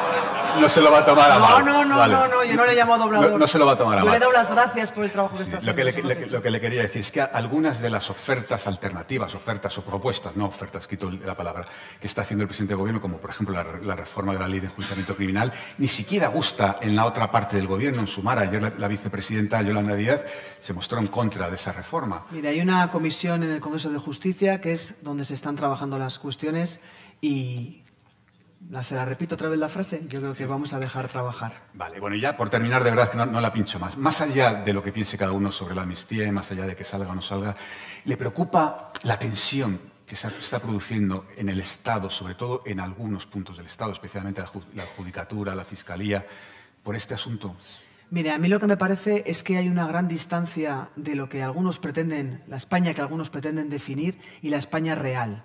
no se lo va a tomar a mal. No, no, no, no, yo no le llamo doblador. No, se lo va a tomar a mal. Yo le he dado las gracias por el trabajo que está haciendo. Lo que, le, lo que le quería decir es que algunas de las ofertas alternativas, ofertas o propuestas, no ofertas, quito la palabra, que está haciendo el presidente del gobierno, como por ejemplo la, reforma de la ley de enjuiciamiento criminal, ni siquiera gusta en la otra parte del gobierno, en Sumara. Ayer la, vicepresidenta Yolanda Díaz se mostró en contra de esa reforma. Mire, hay una comisión en el Congreso de Justicia que es donde se están trabajando las cuestiones y la, se la repito otra vez la frase, yo creo que vamos a dejar trabajar. Vale, bueno, y ya por terminar, de verdad que no, la pincho más. Más allá de lo que piense cada uno sobre la amnistía y más allá de que salga o no salga, ¿le preocupa la tensión que se está produciendo en el Estado, sobre todo en algunos puntos del Estado, especialmente la, judicatura, la Fiscalía, por este asunto? Mire, a mí lo que me parece es que hay una gran distancia de lo que algunos pretenden, la España que algunos pretenden definir y la España real.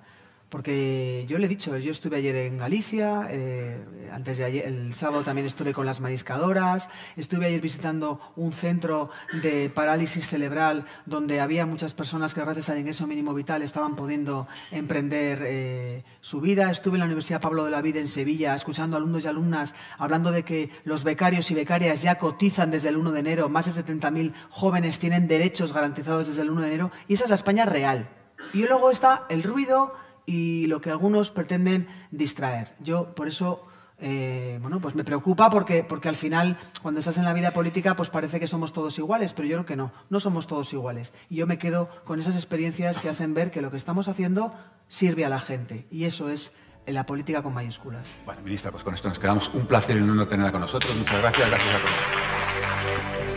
Porque yo le he dicho, yo estuve ayer en Galicia, eh, antes de ayer, el sábado también estuve con las mariscadoras, estuve ayer visitando un centro de parálisis cerebral donde había muchas personas que gracias al ingreso mínimo vital estaban pudiendo emprender eh, su vida. Estuve en la Universidad Pablo de la Vida en Sevilla escuchando alumnos y alumnas hablando de que los becarios y becarias ya cotizan desde el 1 de enero, más de 70.000 jóvenes tienen derechos garantizados desde el 1 de enero y esa es la España real. Y luego está el ruido y lo que algunos pretenden distraer. Yo por eso eh, bueno, pues me preocupa porque, porque al final, cuando estás en la vida política, pues parece que somos todos iguales, pero yo creo que no, no somos todos iguales. Y yo me quedo con esas experiencias que hacen ver que lo que estamos haciendo sirve a la gente. Y eso es la política con mayúsculas. Bueno, ministra, pues con esto nos quedamos. Un placer en no tenerla con nosotros. Muchas gracias, gracias a todos.